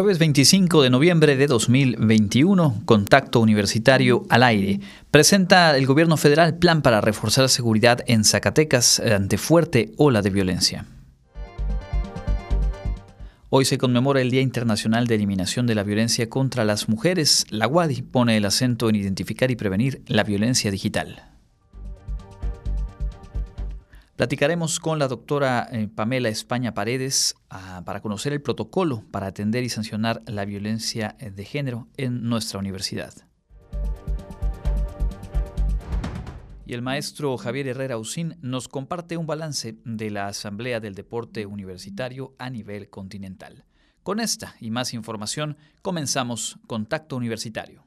Jueves 25 de noviembre de 2021, Contacto Universitario al aire. Presenta el gobierno federal plan para reforzar seguridad en Zacatecas ante fuerte ola de violencia. Hoy se conmemora el Día Internacional de Eliminación de la Violencia contra las Mujeres. La UADI pone el acento en identificar y prevenir la violencia digital. Platicaremos con la doctora eh, Pamela España Paredes ah, para conocer el protocolo para atender y sancionar la violencia eh, de género en nuestra universidad. Y el maestro Javier Herrera Usín nos comparte un balance de la Asamblea del Deporte Universitario a nivel continental. Con esta y más información comenzamos Contacto Universitario.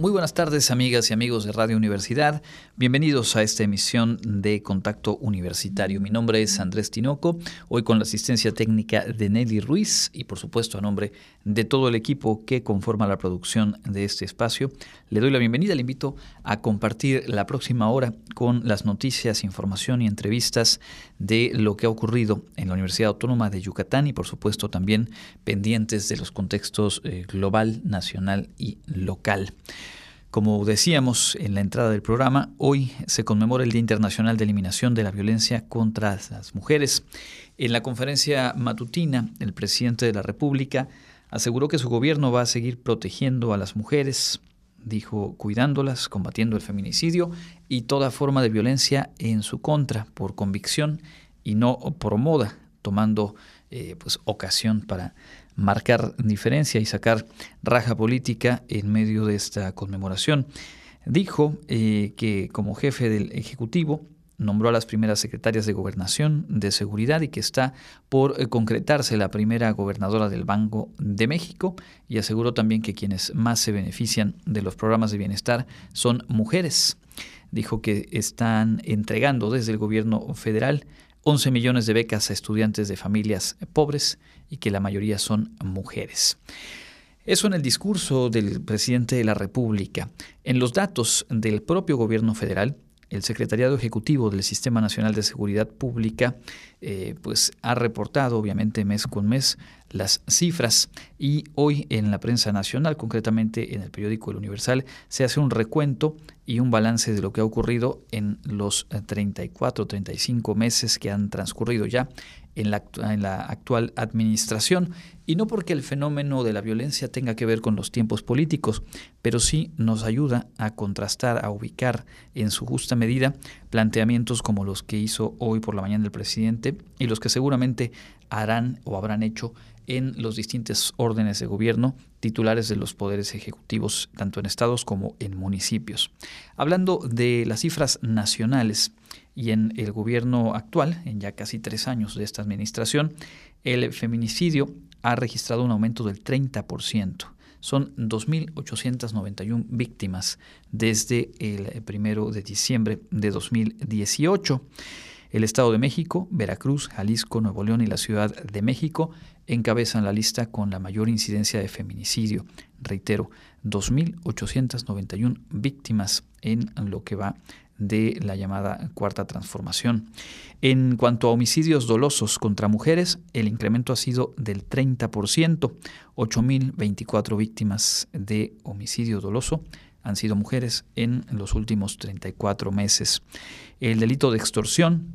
Muy buenas tardes amigas y amigos de Radio Universidad. Bienvenidos a esta emisión de Contacto Universitario. Mi nombre es Andrés Tinoco, hoy con la asistencia técnica de Nelly Ruiz y por supuesto a nombre de todo el equipo que conforma la producción de este espacio. Le doy la bienvenida, le invito a compartir la próxima hora con las noticias, información y entrevistas de lo que ha ocurrido en la Universidad Autónoma de Yucatán y por supuesto también pendientes de los contextos eh, global, nacional y local. Como decíamos en la entrada del programa, hoy se conmemora el Día Internacional de Eliminación de la Violencia contra las Mujeres. En la conferencia matutina, el presidente de la República aseguró que su gobierno va a seguir protegiendo a las mujeres, dijo, cuidándolas, combatiendo el feminicidio y toda forma de violencia en su contra, por convicción y no por moda, tomando eh, pues, ocasión para marcar diferencia y sacar raja política en medio de esta conmemoración. Dijo eh, que como jefe del Ejecutivo nombró a las primeras secretarias de Gobernación, de Seguridad y que está por eh, concretarse la primera gobernadora del Banco de México y aseguró también que quienes más se benefician de los programas de bienestar son mujeres. Dijo que están entregando desde el gobierno federal 11 millones de becas a estudiantes de familias pobres y que la mayoría son mujeres. Eso en el discurso del presidente de la República. En los datos del propio gobierno federal, el Secretariado Ejecutivo del Sistema Nacional de Seguridad Pública eh, pues ha reportado obviamente mes con mes las cifras. Y hoy en la prensa nacional, concretamente en el periódico El Universal, se hace un recuento y un balance de lo que ha ocurrido en los 34, 35 meses que han transcurrido ya en la, en la, actual administración, y no porque el fenómeno de la violencia tenga que ver con los tiempos políticos, pero sí nos ayuda a contrastar, a ubicar en su justa medida planteamientos como los que hizo hoy por la mañana el presidente y los que seguramente harán o habrán hecho en los distintos órdenes de gobierno titulares de los poderes ejecutivos, tanto en estados como en municipios. Hablando de las cifras nacionales y en el gobierno actual, en ya casi tres años de esta administración, el feminicidio ha registrado un aumento del 30%. Son 2.891 víctimas desde el primero de diciembre de 2018. El Estado de México, Veracruz, Jalisco, Nuevo León y la Ciudad de México encabezan la lista con la mayor incidencia de feminicidio. Reitero, 2.891 víctimas en lo que va de la llamada cuarta transformación. En cuanto a homicidios dolosos contra mujeres, el incremento ha sido del 30%, 8.024 víctimas de homicidio doloso han sido mujeres en los últimos 34 meses. El delito de extorsión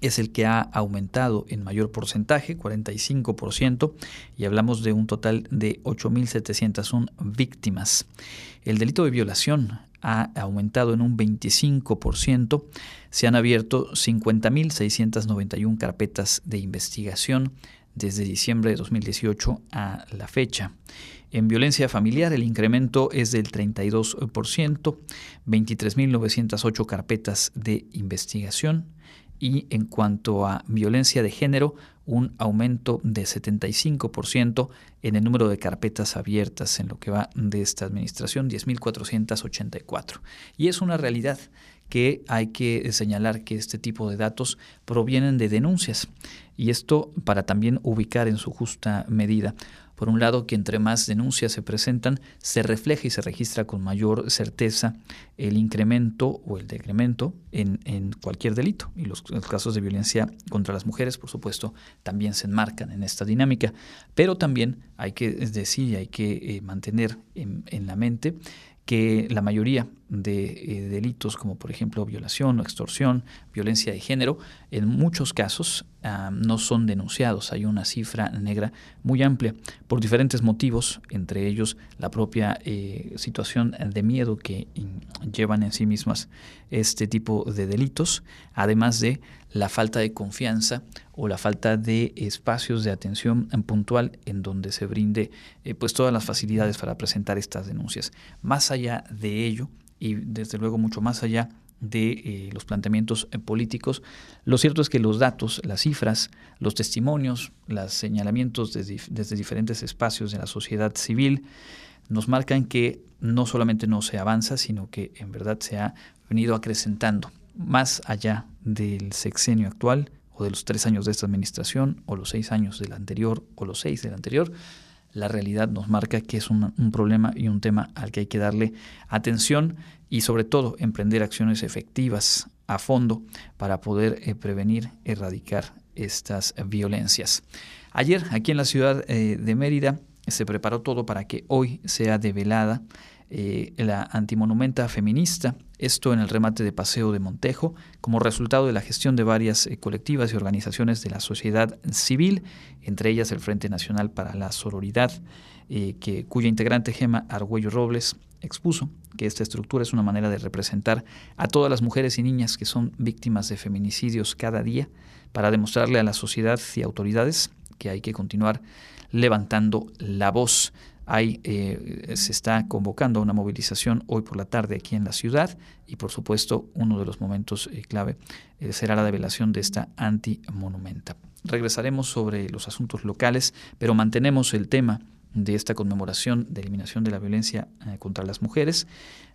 es el que ha aumentado en mayor porcentaje, 45%, y hablamos de un total de 8.701 víctimas. El delito de violación ha aumentado en un 25%, se han abierto 50.691 carpetas de investigación desde diciembre de 2018 a la fecha. En violencia familiar el incremento es del 32%, 23.908 carpetas de investigación y en cuanto a violencia de género, un aumento de 75% en el número de carpetas abiertas en lo que va de esta administración, 10.484. Y es una realidad que hay que señalar que este tipo de datos provienen de denuncias y esto para también ubicar en su justa medida por un lado, que entre más denuncias se presentan, se refleja y se registra con mayor certeza el incremento o el decremento en, cualquier delito. Y los, casos de violencia contra las mujeres, por supuesto, también se enmarcan en esta dinámica. Pero también hay que decir y hay que eh, mantener en, la mente que la mayoría de eh, delitos como por ejemplo violación o extorsión, violencia de género, en muchos casos no son denunciados. Hay una cifra negra muy amplia por diferentes motivos, entre ellos la propia eh, situación de miedo que llevan en sí mismas este tipo de delitos, además de la falta de confianza o la falta de espacios de atención puntual en donde se brinde eh, pues todas las facilidades para presentar estas denuncias. Más allá de ello, y desde luego mucho más allá de eh, los planteamientos eh, políticos. Lo cierto es que los datos, las cifras, los testimonios, los señalamientos desde, desde, diferentes espacios de la sociedad civil nos marcan que no solamente no se avanza, sino que en verdad se ha venido acrecentando más allá del sexenio actual o de los tres años de esta administración o los seis años del anterior o los seis del anterior la realidad nos marca que es un, problema y un tema al que hay que darle atención y sobre todo emprender acciones efectivas a fondo para poder eh, prevenir, erradicar estas violencias. Ayer aquí en la ciudad eh, de Mérida se preparó todo para que hoy sea develada eh, la antimonumenta feminista, esto en el remate de Paseo de Montejo, como resultado de la gestión de varias eh, colectivas y organizaciones de la sociedad civil, entre ellas el Frente Nacional para la Sororidad, eh, que, cuya integrante Gema Argüello Robles expuso que esta estructura es una manera de representar a todas las mujeres y niñas que son víctimas de feminicidios cada día, para demostrarle a la sociedad y autoridades que hay que continuar levantando la voz hay, eh, se está convocando una movilización hoy por la tarde aquí en la ciudad y por supuesto uno de los momentos eh, clave eh, será la develación de esta anti-monumenta. Regresaremos sobre los asuntos locales, pero mantenemos el tema de esta conmemoración de eliminación de la violencia contra las mujeres,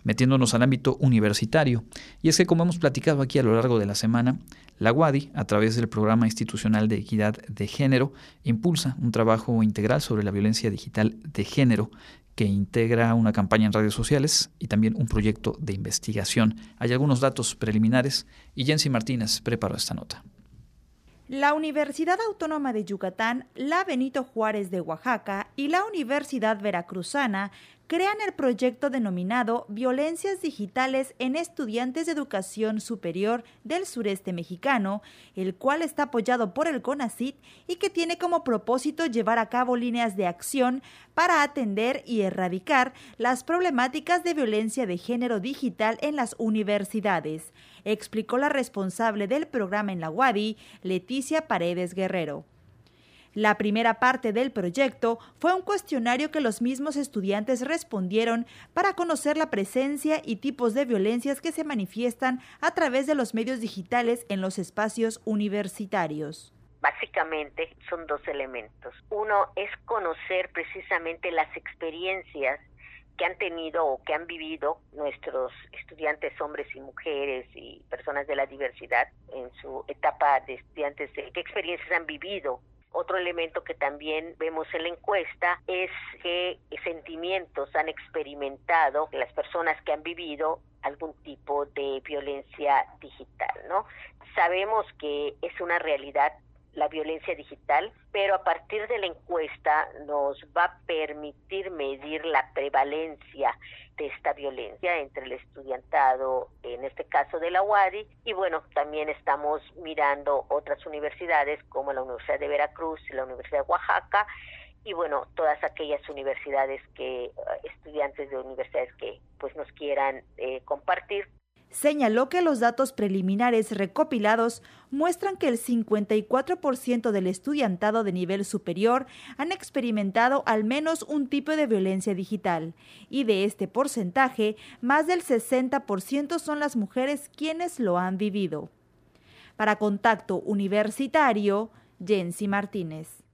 metiéndonos al ámbito universitario. Y es que, como hemos platicado aquí a lo largo de la semana, la UADI, a través del Programa Institucional de Equidad de Género, impulsa un trabajo integral sobre la violencia digital de género que integra una campaña en redes sociales y también un proyecto de investigación. Hay algunos datos preliminares y Jensi Martínez preparó esta nota. La Universidad Autónoma de Yucatán, la Benito Juárez de Oaxaca y la Universidad Veracruzana crean el proyecto denominado Violencias Digitales en Estudiantes de Educación Superior del Sureste Mexicano, el cual está apoyado por el CONACIT y que tiene como propósito llevar a cabo líneas de acción para atender y erradicar las problemáticas de violencia de género digital en las universidades, explicó la responsable del programa en la UADI, Leticia Paredes Guerrero. La primera parte del proyecto fue un cuestionario que los mismos estudiantes respondieron para conocer la presencia y tipos de violencias que se manifiestan a través de los medios digitales en los espacios universitarios. Básicamente son dos elementos. Uno es conocer precisamente las experiencias que han tenido o que han vivido nuestros estudiantes hombres y mujeres y personas de la diversidad en su etapa de estudiantes, qué experiencias han vivido otro elemento que también vemos en la encuesta es qué sentimientos han experimentado las personas que han vivido algún tipo de violencia digital, ¿no? Sabemos que es una realidad la violencia digital, pero a partir de la encuesta nos va a permitir medir la prevalencia de esta violencia entre el estudiantado, en este caso de la UADI, y bueno, también estamos mirando otras universidades como la Universidad de Veracruz y la Universidad de Oaxaca, y bueno, todas aquellas universidades que, eh, estudiantes de universidades que pues nos quieran eh, compartir señaló que los datos preliminares recopilados muestran que el 54% del estudiantado de nivel superior han experimentado al menos un tipo de violencia digital, y de este porcentaje, más del 60% son las mujeres quienes lo han vivido. Para Contacto Universitario, Jensi Martínez.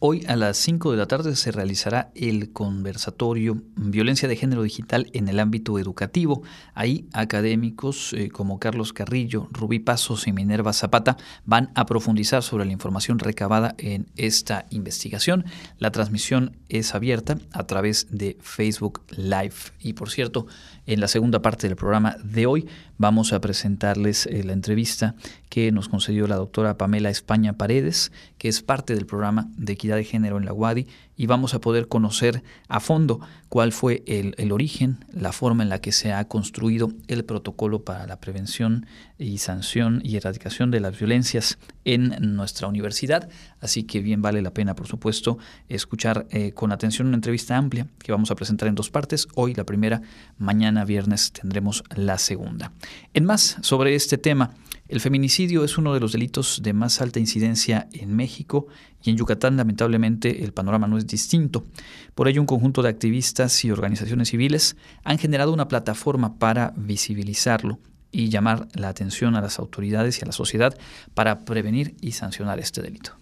Hoy a las 5 de la tarde se realizará el conversatorio Violencia de Género Digital en el ámbito educativo. Ahí académicos eh, como Carlos Carrillo, Rubí Pasos y Minerva Zapata van a profundizar sobre la información recabada en esta investigación. La transmisión es abierta a través de Facebook Live. Y por cierto, en la segunda parte del programa de hoy vamos a presentarles eh, la entrevista que nos concedió la doctora Pamela España Paredes, que es parte del programa de equidad de género en la UADI, y vamos a poder conocer a fondo cuál fue el, el, origen, la forma en la que se ha construido el protocolo para la prevención y sanción y erradicación de las violencias en nuestra universidad. Así que bien vale la pena, por supuesto, escuchar eh, con atención una entrevista amplia que vamos a presentar en dos partes. Hoy la primera, mañana viernes tendremos la segunda. En más sobre este tema, el feminicidio es uno de los delitos de más alta incidencia en México y en Yucatán lamentablemente el panorama no es distinto. Por ello un conjunto de activistas y organizaciones civiles han generado una plataforma para visibilizarlo y llamar la atención a las autoridades y a la sociedad para prevenir y sancionar este delito.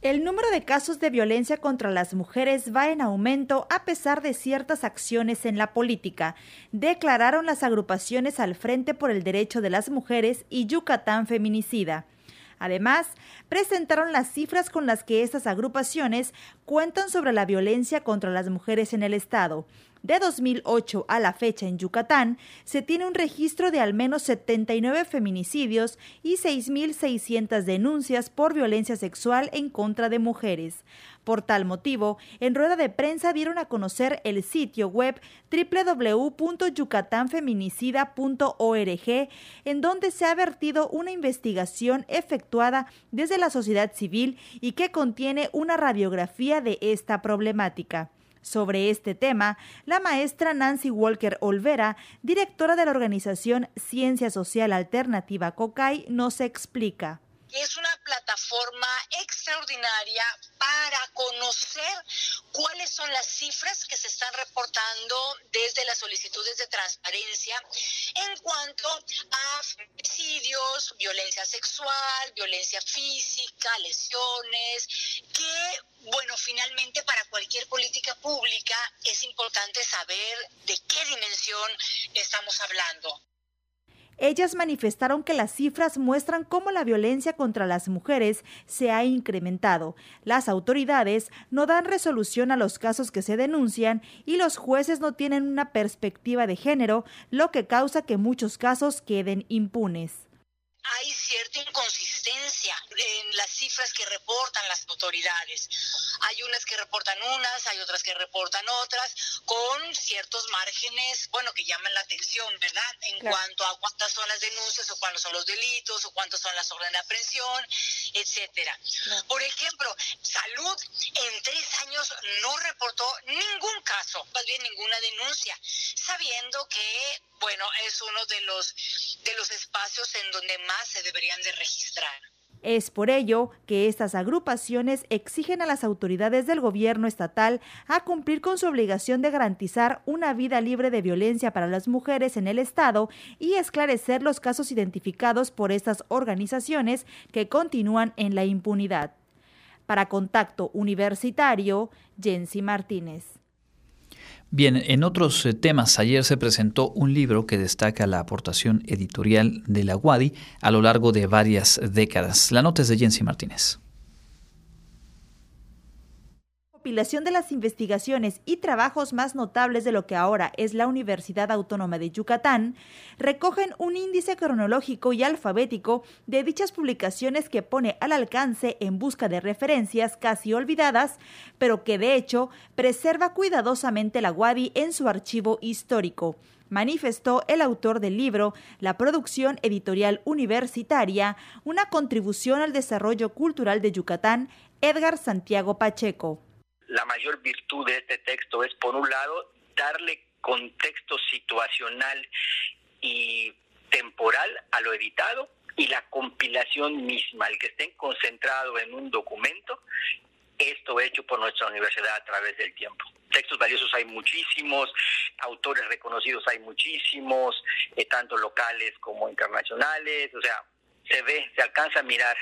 El número de casos de violencia contra las mujeres va en aumento a pesar de ciertas acciones en la política, declararon las agrupaciones al Frente por el Derecho de las Mujeres y Yucatán Feminicida. Además, presentaron las cifras con las que estas agrupaciones cuentan sobre la violencia contra las mujeres en el Estado. De 2008 a la fecha en Yucatán, se tiene un registro de al menos 79 feminicidios y 6.600 denuncias por violencia sexual en contra de mujeres. Por tal motivo, en rueda de prensa dieron a conocer el sitio web www.yucatanfeminicida.org, en donde se ha vertido una investigación efectuada desde la sociedad civil y que contiene una radiografía de esta problemática. Sobre este tema, la maestra Nancy Walker Olvera, directora de la organización Ciencia Social Alternativa COCAI, nos explica. Es una plataforma extraordinaria para conocer cuáles son las cifras que se están reportando desde las solicitudes de transparencia en cuanto a femicidios, violencia sexual, violencia física, lesiones, que, bueno, finalmente para cualquier política pública es importante saber de qué dimensión estamos hablando. Ellas manifestaron que las cifras muestran cómo la violencia contra las mujeres se ha incrementado. Las autoridades no dan resolución a los casos que se denuncian y los jueces no tienen una perspectiva de género, lo que causa que muchos casos queden impunes hay cierta inconsistencia en las cifras que reportan las autoridades. Hay unas que reportan unas, hay otras que reportan otras, con ciertos márgenes, bueno, que llaman la atención, ¿verdad? En cuanto a cuántas son las denuncias o cuántos son los delitos o cuántos son las órdenes de aprehensión, etcétera. Por ejemplo, salud en tres años no reportó ningún caso, más bien ninguna denuncia, sabiendo que, bueno, es uno de los de los espacios en donde más se deberían de registrar. Es por ello que estas agrupaciones exigen a las autoridades del gobierno estatal a cumplir con su obligación de garantizar una vida libre de violencia para las mujeres en el Estado y esclarecer los casos identificados por estas organizaciones que continúan en la impunidad. Para Contacto Universitario, Jensi Martínez. Bien, en otros eh, temas, ayer se presentó un libro que destaca la aportación editorial de la UADI a lo largo de varias décadas. La nota es de Jensi Martínez de las investigaciones y trabajos más notables de lo que ahora es la Universidad Autónoma de Yucatán, recogen un índice cronológico y alfabético de dichas publicaciones que pone al alcance en busca de referencias casi olvidadas, pero que de hecho preserva cuidadosamente la Wadi en su archivo histórico manifestó el autor del libro La producción editorial universitaria, una contribución al desarrollo cultural de Yucatán, Edgar Santiago Pacheco la mayor virtud de este texto es, por un lado, darle contexto situacional y temporal a lo editado y la compilación misma, el que esté concentrado en un documento, esto hecho por nuestra universidad a través del tiempo. Textos valiosos hay muchísimos, autores reconocidos hay muchísimos, eh, tanto locales como internacionales, o sea, se ve, se alcanza a mirar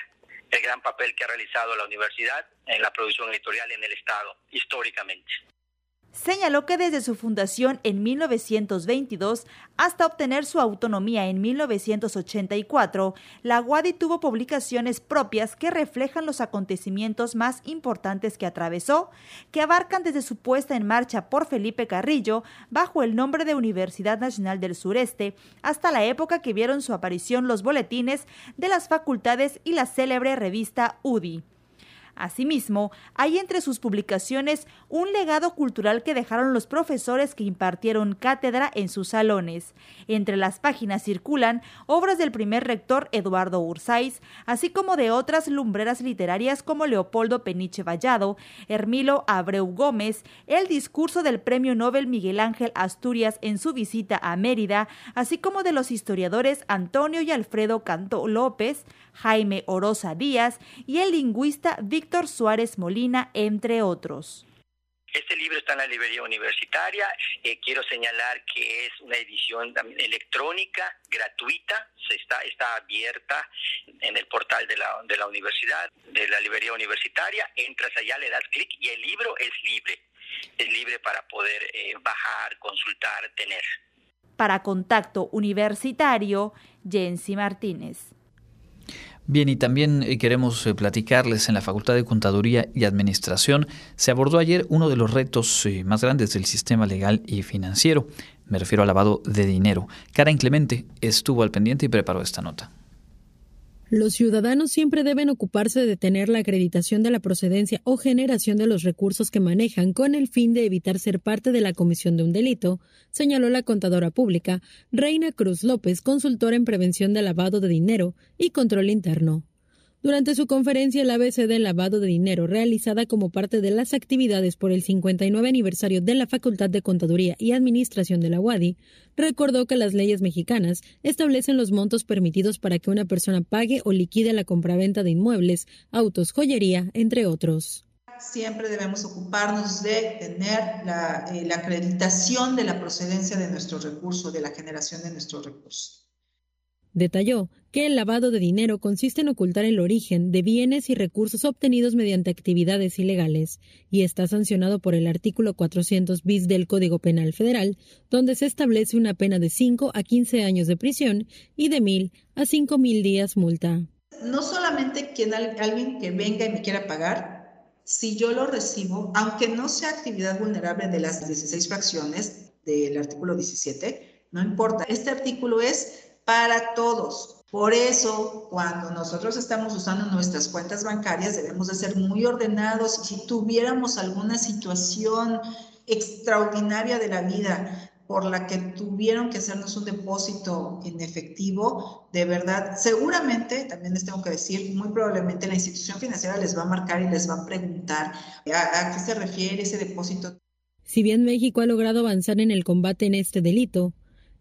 el gran papel que ha realizado la universidad en la producción editorial en el Estado, históricamente señaló que desde su fundación en 1922 hasta obtener su autonomía en 1984, la UADI tuvo publicaciones propias que reflejan los acontecimientos más importantes que atravesó, que abarcan desde su puesta en marcha por Felipe Carrillo bajo el nombre de Universidad Nacional del Sureste, hasta la época que vieron su aparición los boletines de las facultades y la célebre revista UDI. Asimismo, hay entre sus publicaciones un legado cultural que dejaron los profesores que impartieron cátedra en sus salones. Entre las páginas circulan obras del primer rector Eduardo Ursáis, así como de otras lumbreras literarias como Leopoldo Peniche Vallado, Hermilo Abreu Gómez, el discurso del Premio Nobel Miguel Ángel Asturias en su visita a Mérida, así como de los historiadores Antonio y Alfredo Canto López, Jaime Oroza Díaz y el lingüista Víctor Suárez Molina, entre otros. Este libro está en la librería universitaria. Eh, quiero señalar que es una edición electrónica, gratuita. Se está, está abierta en el portal de la, de la universidad, de la librería universitaria. Entras allá, le das clic y el libro es libre. Es libre para poder eh, bajar, consultar, tener. Para Contacto Universitario, Jensi Martínez. Bien, y también eh, queremos eh, platicarles en la Facultad de Contaduría y Administración. Se abordó ayer uno de los retos eh, más grandes del sistema legal y financiero. Me refiero al lavado de dinero. Karen Clemente estuvo al pendiente y preparó esta nota. Los ciudadanos siempre deben ocuparse de tener la acreditación de la procedencia o generación de los recursos que manejan con el fin de evitar ser parte de la comisión de un delito, señaló la contadora pública Reina Cruz López, consultora en prevención de lavado de dinero y control interno. Durante su conferencia El ABC del lavado de dinero, realizada como parte de las actividades por el 59 aniversario de la Facultad de Contaduría y Administración de la UADI, recordó que las leyes mexicanas establecen los montos permitidos para que una persona pague o liquide la compraventa de inmuebles, autos, joyería, entre otros siempre debemos ocuparnos de tener la, eh, acreditación de la procedencia de nuestro recurso, de la generación de nuestro recurso. Detalló que el lavado de dinero consiste en ocultar el origen de bienes y recursos obtenidos mediante actividades ilegales y está sancionado por el artículo 400 bis del Código Penal Federal, donde se establece una pena de 5 a 15 años de prisión y de 1.000 a 5.000 días multa. No solamente quien alguien que venga y me quiera pagar, si yo lo recibo, aunque no sea actividad vulnerable de las 16 fracciones del artículo 17, no importa. Este artículo es para todos. Por eso, cuando nosotros estamos usando nuestras cuentas bancarias, debemos de ser muy ordenados. Si tuviéramos alguna situación extraordinaria de la vida por la que tuvieron que hacernos un depósito en efectivo, de verdad, seguramente, también les tengo que decir, muy probablemente la institución financiera les va a marcar y les va a preguntar a, a qué se refiere ese depósito. Si bien México ha logrado avanzar en el combate en este delito,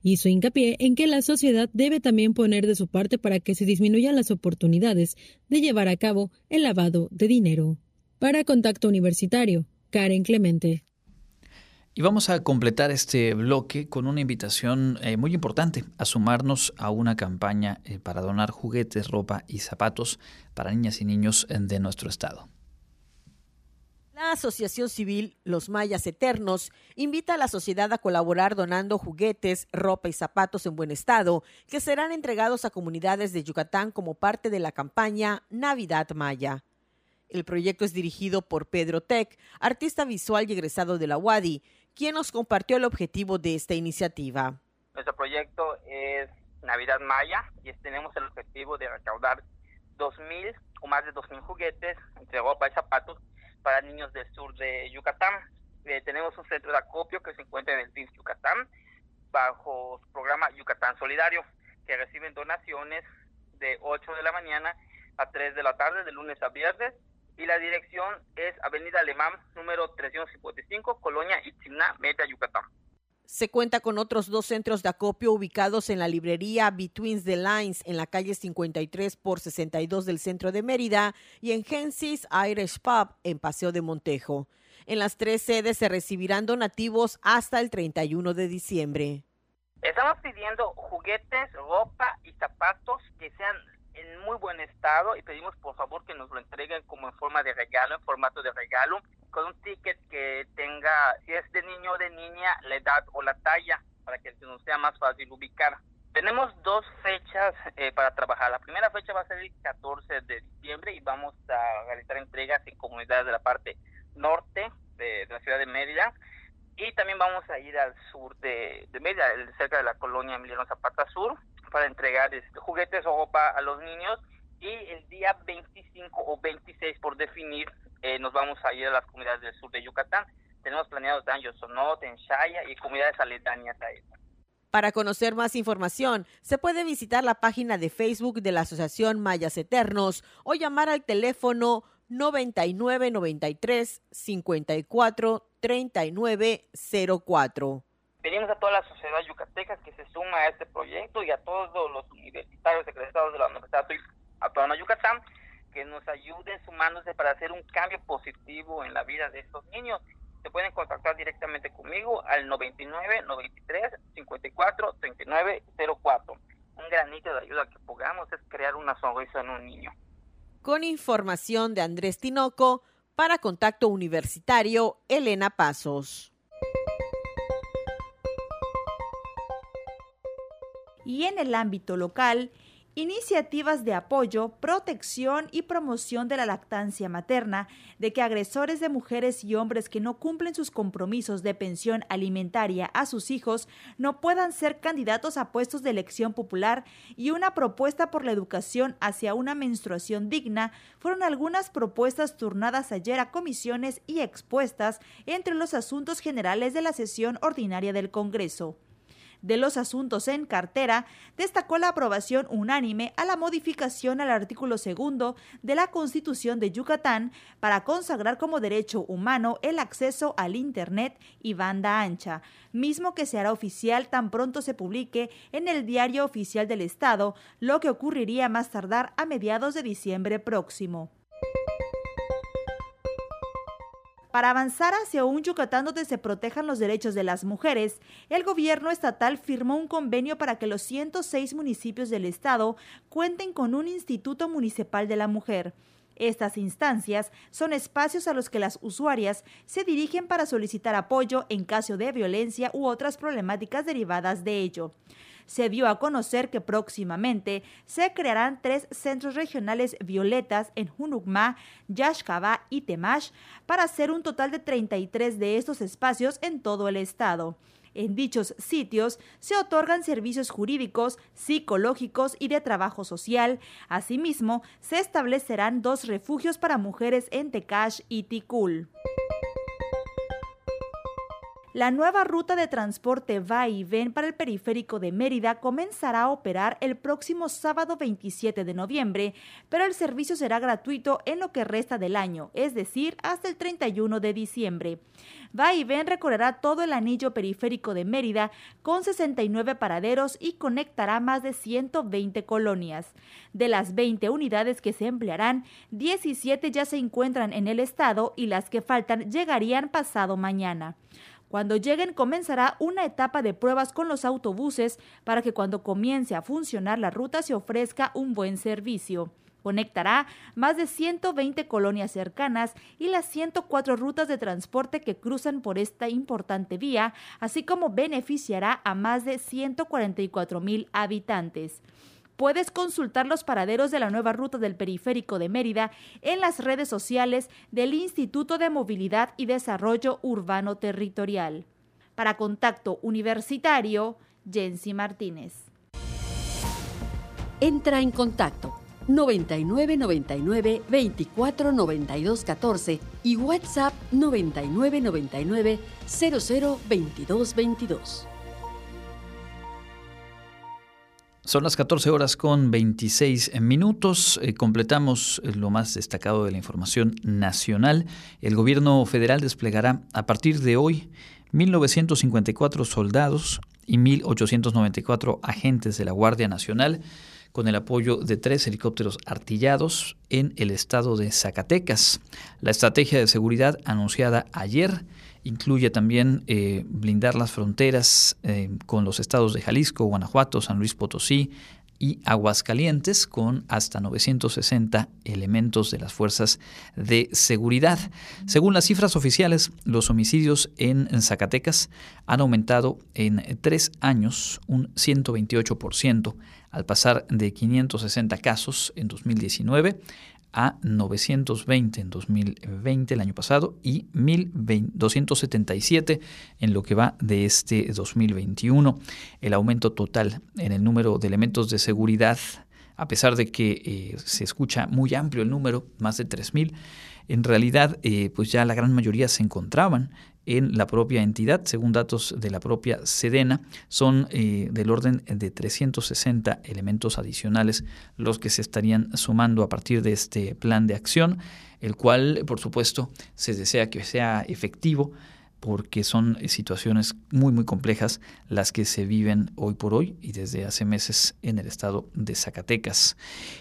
Hizo hincapié en que la sociedad debe también poner de su parte para que se disminuyan las oportunidades de llevar a cabo el lavado de dinero. Para Contacto Universitario, Karen Clemente. Y vamos a completar este bloque con una invitación eh, muy importante a sumarnos a una campaña eh, para donar juguetes, ropa y zapatos para niñas y niños de nuestro estado. La Asociación Civil Los Mayas Eternos invita a la sociedad a colaborar donando juguetes, ropa y zapatos en buen estado que serán entregados a comunidades de Yucatán como parte de la campaña Navidad Maya. El proyecto es dirigido por Pedro Tech, artista visual y egresado de la UADI, quien nos compartió el objetivo de esta iniciativa. Nuestro proyecto es Navidad Maya y tenemos el objetivo de recaudar 2.000 o más de 2.000 juguetes entre ropa y zapatos del sur de Yucatán. Eh, tenemos un centro de acopio que se encuentra en el DIF Yucatán, bajo su programa Yucatán Solidario, que reciben donaciones de 8 de la mañana a 3 de la tarde, de lunes a viernes. Y la dirección es Avenida Alemán, número 355, Colonia Itzimná, Meta, Yucatán. Se cuenta con otros dos centros de acopio ubicados en la librería Between the Lines en la calle 53 por 62 del centro de Mérida y en Gensis Irish Pub en Paseo de Montejo. En las tres sedes se recibirán donativos hasta el 31 de diciembre. Estamos pidiendo juguetes, ropa y zapatos que sean en muy buen estado y pedimos por favor que nos lo entreguen como en forma de regalo, en formato de regalo, con un ticket que tenga, si es de niño o de niña, la edad o la talla, para que nos sea más fácil ubicar. Tenemos dos fechas eh, para trabajar. La primera fecha va a ser el 14 de diciembre y vamos a realizar entregas en comunidades de la parte norte de, la ciudad de Mérida y también vamos a ir al sur de, de Mérida, cerca de la colonia Emiliano Zapata Sur, para entregar este, juguetes o ropa a los niños y el día 25 o 26 por definir eh, nos vamos a ir a las comunidades del sur de Yucatán. Tenemos planeado en Yosonot, en Shaya y comunidades aledañas a eso. Para conocer más información, se puede visitar la página de Facebook de la Asociación Mayas Eternos o llamar al teléfono 9993 54 3904. Pedimos a toda la sociedad yucateca que se suma a este proyecto y a todos los universitarios egresados de la Universidad Autónoma de Yucatán que nos ayuden sumándose para hacer un cambio positivo en la vida de estos niños se pueden contactar directamente conmigo al 99 93 54 39 04. Un granito de ayuda que podamos es crear una sonrisa en un niño. Con información de Andrés Tinoco, para Contacto Universitario, Elena Pasos. Y en el ámbito local, Iniciativas de apoyo, protección y promoción de la lactancia materna, de que agresores de mujeres y hombres que no cumplen sus compromisos de pensión alimentaria a sus hijos no puedan ser candidatos a puestos de elección popular y una propuesta por la educación hacia una menstruación digna fueron algunas propuestas turnadas ayer a comisiones y expuestas entre los asuntos generales de la sesión ordinaria del Congreso de los asuntos en cartera, destacó la aprobación unánime a la modificación al artículo segundo de la Constitución de Yucatán para consagrar como derecho humano el acceso al Internet y banda ancha, mismo que se hará oficial tan pronto se publique en el Diario Oficial del Estado, lo que ocurriría más tardar a mediados de diciembre próximo. Para avanzar hacia un Yucatán donde se protejan los derechos de las mujeres, el gobierno estatal firmó un convenio para que los 106 municipios del estado cuenten con un Instituto Municipal de la Mujer. Estas instancias son espacios a los que las usuarias se dirigen para solicitar apoyo en caso de violencia u otras problemáticas derivadas de ello se dio a conocer que próximamente se crearán tres centros regionales violetas en Junucma, Yaxcabá y Temash para hacer un total de 33 de estos espacios en todo el estado. En dichos sitios se otorgan servicios jurídicos, psicológicos y de trabajo social. Asimismo, se establecerán dos refugios para mujeres en Tecash y Ticul. La nueva ruta de transporte va y ven para el periférico de Mérida comenzará a operar el próximo sábado 27 de noviembre, pero el servicio será gratuito en lo que resta del año, es decir, hasta el 31 de diciembre. Va y ven recorrerá todo el anillo periférico de Mérida con 69 paraderos y conectará más de 120 colonias. De las 20 unidades que se emplearán, 17 ya se encuentran en el estado y las que faltan llegarían pasado mañana. Cuando lleguen comenzará una etapa de pruebas con los autobuses para que cuando comience a funcionar la ruta se ofrezca un buen servicio. Conectará más de 120 colonias cercanas y las 104 rutas de transporte que cruzan por esta importante vía, así como beneficiará a más de 144 mil habitantes. Puedes consultar los paraderos de la nueva ruta del periférico de Mérida en las redes sociales del Instituto de Movilidad y Desarrollo Urbano Territorial. Para Contacto Universitario, Jensi Martínez. Entra en contacto 9999 24 92 14 y WhatsApp 9999 00 Son las 14 horas con 26 minutos. Eh, completamos eh, lo más destacado de la información nacional. El gobierno federal desplegará a partir de hoy 1.954 soldados y 1.894 agentes de la Guardia Nacional con el apoyo de tres helicópteros artillados en el estado de Zacatecas. La estrategia de seguridad anunciada ayer incluye también eh, blindar las fronteras eh, con los estados de Jalisco, Guanajuato, San Luis Potosí, y Aguascalientes con hasta 960 elementos de las fuerzas de seguridad. Según las cifras oficiales, los homicidios en Zacatecas han aumentado en tres años un 128%, al pasar de 560 casos en 2019 a 920 en 2020, el año pasado, y 1.277 en lo que va de este 2021. El aumento total en el número de elementos de seguridad, a pesar de que eh, se escucha muy amplio el número, más de 3.000, en realidad eh, pues ya la gran mayoría se encontraban en la propia entidad, según datos de la propia Sedena, son eh, del orden de 360 elementos adicionales los que se estarían sumando a partir de este plan de acción, el cual, por supuesto, se desea que sea efectivo porque son situaciones muy muy complejas las que se viven hoy por hoy y desde hace meses en el estado de Zacatecas.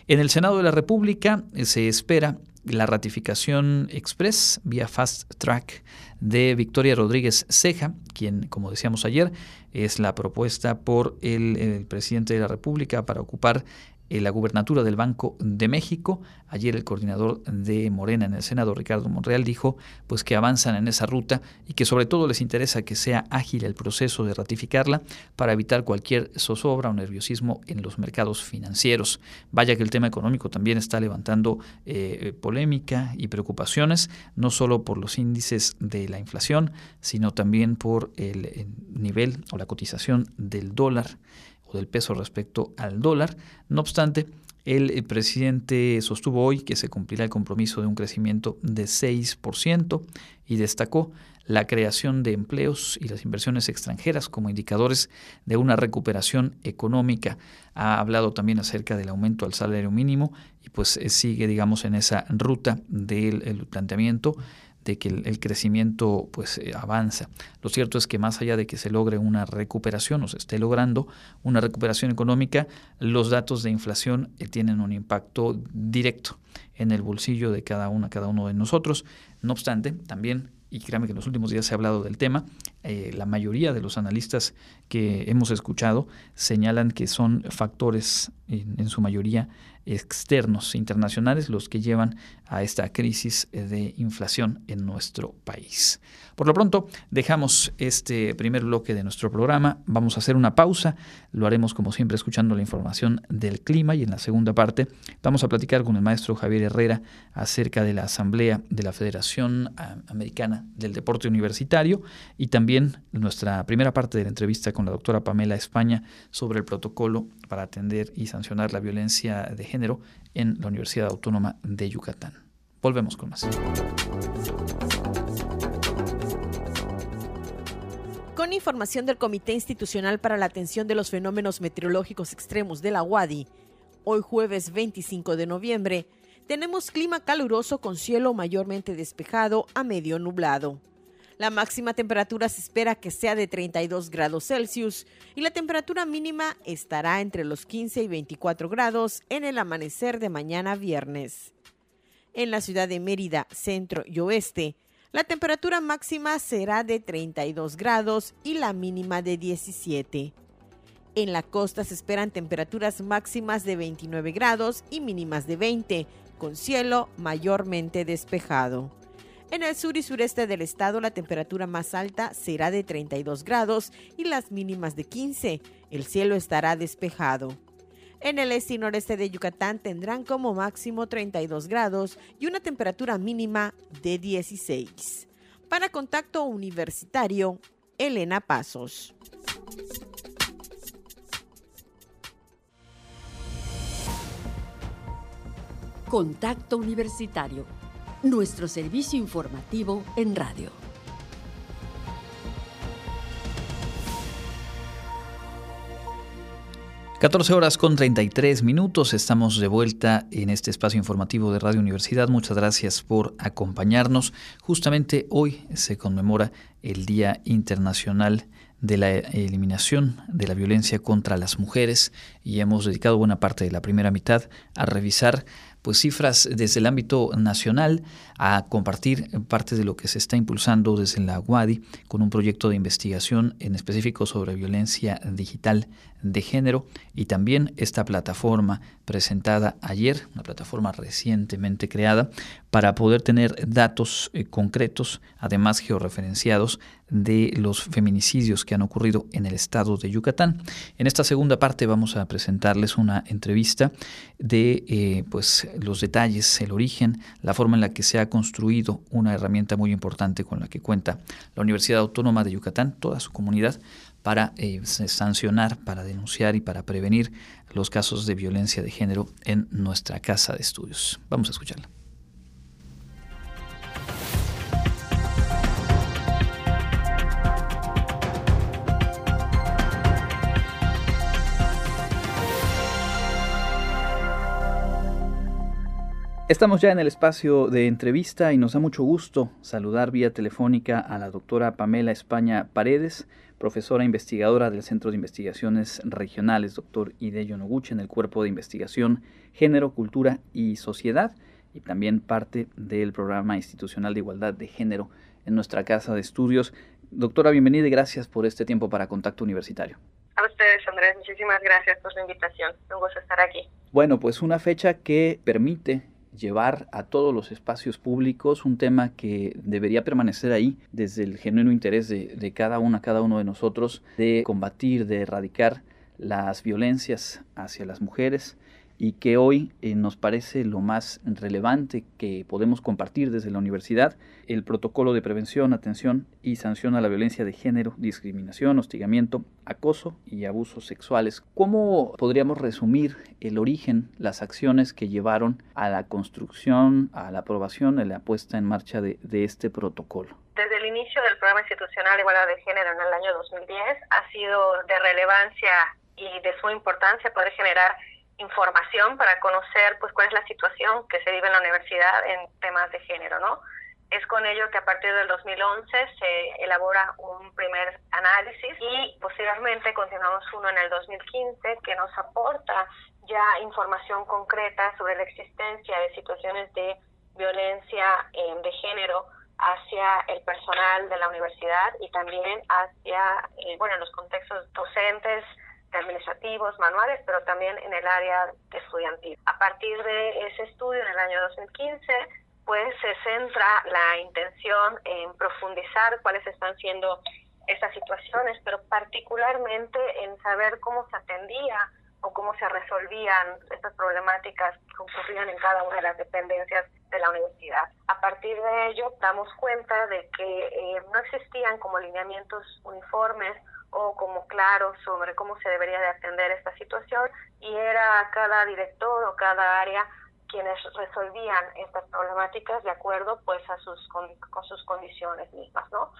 En el Senado de la República eh, se espera la ratificación express vía fast track de Victoria Rodríguez Ceja, quien, como decíamos ayer, es la propuesta por el, el presidente de la República para ocupar la gubernatura del Banco de México. Ayer el coordinador de Morena en el Senado, Ricardo Monreal, dijo pues que avanzan en esa ruta y que sobre todo les interesa que sea ágil el proceso de ratificarla para evitar cualquier zozobra o nerviosismo en los mercados financieros. Vaya que el tema económico también está levantando eh, polémica y preocupaciones, no solo por los índices de la inflación, sino también por el nivel o la cotización del dólar del peso respecto al dólar. No obstante, el eh, presidente sostuvo hoy que se cumplirá el compromiso de un crecimiento de 6% y destacó la creación de empleos y las inversiones extranjeras como indicadores de una recuperación económica. Ha hablado también acerca del aumento al salario mínimo y pues eh, sigue, digamos, en esa ruta del planteamiento de que el, crecimiento pues eh, avanza. Lo cierto es que más allá de que se logre una recuperación o se esté logrando una recuperación económica, los datos de inflación eh, tienen un impacto directo en el bolsillo de cada una, cada uno de nosotros. No obstante, también y créanme que en los últimos días se ha hablado del tema, eh, la mayoría de los analistas que hemos escuchado señalan que son factores en su mayoría externos internacionales los que llevan a esta crisis de inflación en nuestro país. Por lo pronto, dejamos este primer bloque de nuestro programa. Vamos a hacer una pausa. Lo haremos como siempre escuchando la información del clima y en la segunda parte vamos a platicar con el maestro Javier Herrera acerca de la Asamblea de la Federación Americana del Deporte Universitario y también nuestra primera parte de la entrevista con la doctora Pamela España sobre el protocolo para atender y sancionar la violencia de género en la Universidad Autónoma de Yucatán. Volvemos con más. Con información del Comité Institucional para la Atención de los Fenómenos Meteorológicos Extremos de la UADI, hoy jueves 25 de noviembre, tenemos clima caluroso con cielo mayormente despejado a medio nublado. La máxima temperatura se espera que sea de 32 grados Celsius y la temperatura mínima estará entre los 15 y 24 grados en el amanecer de mañana viernes. En la ciudad de Mérida, centro y oeste, la temperatura máxima será de 32 grados y la mínima de 17. En la costa se esperan temperaturas máximas de 29 grados y mínimas de 20, con cielo mayormente despejado. En el sur y sureste del estado la temperatura más alta será de 32 grados y las mínimas de 15. El cielo estará despejado. En el este y noreste de Yucatán tendrán como máximo 32 grados y una temperatura mínima de 16. Para contacto universitario, Elena Pasos. Contacto Universitario nuestro servicio informativo en radio. ...14 horas con 33 minutos... ...estamos de vuelta en este espacio informativo de Radio Universidad... ...muchas gracias por acompañarnos... ...justamente hoy se conmemora el Día Internacional de la eliminación de la violencia contra las mujeres y hemos dedicado buena parte de la primera mitad a revisar pues cifras desde el ámbito nacional a compartir parte de lo que se está impulsando desde la UADI con un proyecto de investigación en específico sobre violencia digital de género y también esta plataforma presentada ayer, una plataforma recientemente creada para poder tener datos eh, concretos, además georreferenciados, de los feminicidios que han ocurrido en el estado de Yucatán. En esta segunda parte vamos a presentarles una entrevista de eh, pues, los detalles, el origen, la forma en la que se ha construido una herramienta muy importante con la que cuenta la Universidad Autónoma de Yucatán, toda su comunidad, para eh, sancionar, para denunciar y para prevenir los casos de violencia de género en nuestra casa de estudios. Vamos a escucharla. Estamos ya en el espacio de entrevista y nos da mucho gusto saludar vía telefónica a la doctora Pamela España Paredes, profesora investigadora del Centro de Investigaciones Regionales, doctor Ideyo Noguchi, en el Cuerpo de Investigación Género, Cultura y Sociedad, y también parte del Programa Institucional de Igualdad de Género en nuestra Casa de Estudios. Doctora, bienvenida y gracias por este tiempo para Contacto Universitario. A ustedes, Andrés, muchísimas gracias por su invitación. Un gusto estar aquí. Bueno, pues una fecha que permite llevar a todos los espacios públicos un tema que debería permanecer ahí desde el genuino interés de, cada una, cada uno de nosotros, de combatir, de erradicar las violencias hacia las mujeres y que hoy eh, nos parece lo más relevante que podemos compartir desde la universidad, el protocolo de prevención, atención y sanción a la violencia de género, discriminación, hostigamiento, acoso y abusos sexuales. ¿Cómo podríamos resumir el origen, las acciones que llevaron a la construcción, a la aprobación, a la puesta en marcha de, de este protocolo? Desde el inicio del programa institucional de igualdad de género en el año 2010 ha sido de relevancia y de su importancia poder generar información para conocer pues cuál es la situación que se vive en la universidad en temas de género, ¿no? Es con ello que a partir del 2011 se elabora un primer análisis y posteriormente continuamos uno en el 2015 que nos aporta ya información concreta sobre la existencia de situaciones de violencia eh, de género hacia el personal de la universidad y también hacia, eh, bueno, los contextos docentes, administrativos, manuales, pero también en el área estudiantil. A partir de ese estudio en el año 2015, pues se centra la intención en profundizar cuáles están siendo estas situaciones, pero particularmente en saber cómo se atendía o cómo se resolvían estas problemáticas que ocurrían en cada una de las dependencias de la universidad. A partir de ello, damos cuenta de que eh, no existían como lineamientos uniformes o como claro sobre cómo se debería de atender esta situación y era cada director o cada área quienes resolvían estas problemáticas de acuerdo pues a sus con sus condiciones mismas, ¿no?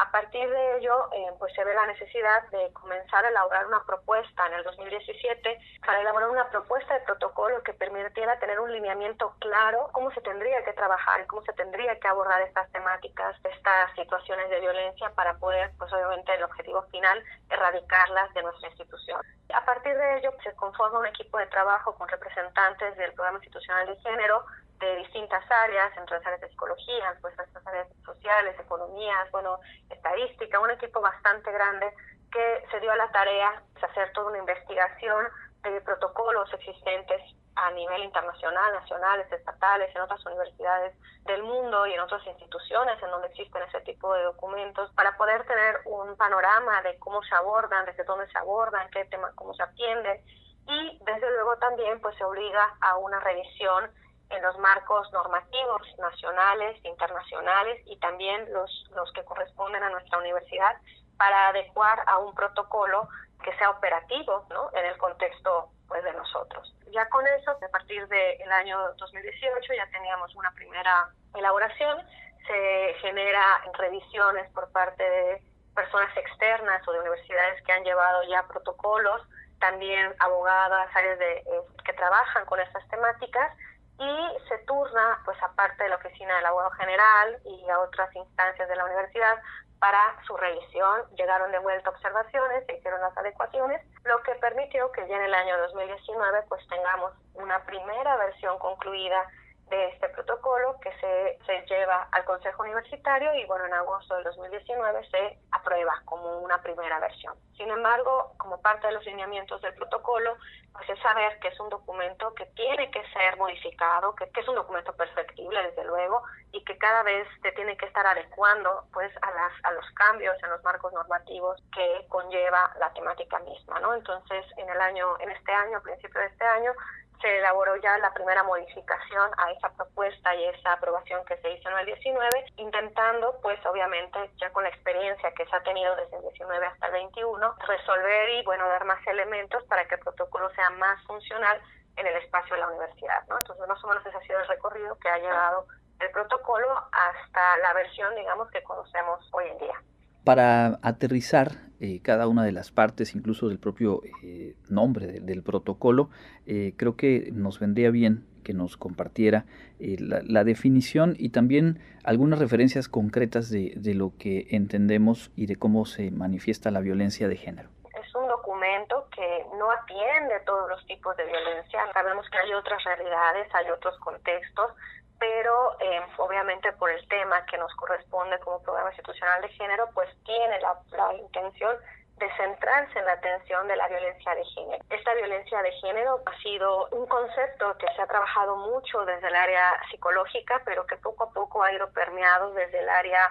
A partir de ello, eh, pues se ve la necesidad de comenzar a elaborar una propuesta en el 2017 para elaborar una propuesta de protocolo que permitiera tener un lineamiento claro cómo se tendría que trabajar cómo se tendría que abordar estas temáticas, estas situaciones de violencia para poder, pues obviamente el objetivo final, erradicarlas de nuestra institución. A partir de ello, se conforma un equipo de trabajo con representantes del Programa Institucional de Género, de distintas áreas, entre las áreas de psicología, pues las áreas sociales, economías, bueno, estadística, un equipo bastante grande que se dio a la tarea de hacer toda una investigación de protocolos existentes a nivel internacional, nacionales, estatales, en otras universidades del mundo y en otras instituciones en donde existen ese tipo de documentos, para poder tener un panorama de cómo se abordan, desde dónde se abordan, qué tema, cómo se atienden. Y desde luego también pues se obliga a una revisión en los marcos normativos nacionales, internacionales y también los, los que corresponden a nuestra universidad para adecuar a un protocolo que sea operativo ¿no? en el contexto pues, de nosotros. Ya con eso, a partir del año 2018 ya teníamos una primera elaboración, se genera revisiones por parte de personas externas o de universidades que han llevado ya protocolos, también abogadas, áreas de, eh, que trabajan con estas temáticas y se turna, pues aparte de la oficina del abogado general y a otras instancias de la universidad, para su revisión. Llegaron de vuelta observaciones, se hicieron las adecuaciones, lo que permitió que ya en el año 2019 pues tengamos una primera versión concluida de este protocolo que se, se lleva al Consejo Universitario y bueno, en agosto del 2019 se aprueba como una primera versión. Sin embargo, como parte de los lineamientos del protocolo, pues es saber que es un documento que tiene que ser modificado, que, que es un documento perfectible desde luego y que cada vez se tiene que estar adecuando pues a las a los cambios en los marcos normativos que conlleva la temática misma, ¿no? Entonces, en el año en este año, a principio de este año, se elaboró ya la primera modificación a esa propuesta y esa aprobación que se hizo en el 19, intentando, pues obviamente, ya con la experiencia que se ha tenido desde el 19 hasta el 21, resolver y, bueno, dar más elementos para que el protocolo sea más funcional en el espacio de la universidad, ¿no? Entonces, más o menos ese ha sido el recorrido que ha llevado el protocolo hasta la versión, digamos, que conocemos hoy en día. Para aterrizar eh, cada una de las partes, incluso del propio eh, nombre del, protocolo, eh, creo que nos vendría bien que nos compartiera la, definición y también algunas referencias concretas de, de, lo que entendemos y de cómo se manifiesta la violencia de género. Es un documento que no atiende todos los tipos de violencia. Sabemos que hay otras realidades, hay otros contextos, pero eh, obviamente por el tema que nos corresponde como programa institucional de género, pues tiene la, intención de centrarse en la atención de la violencia de género. Esta violencia de género ha sido un concepto que se ha trabajado mucho desde el área psicológica, pero que poco a poco ha ido permeado desde el área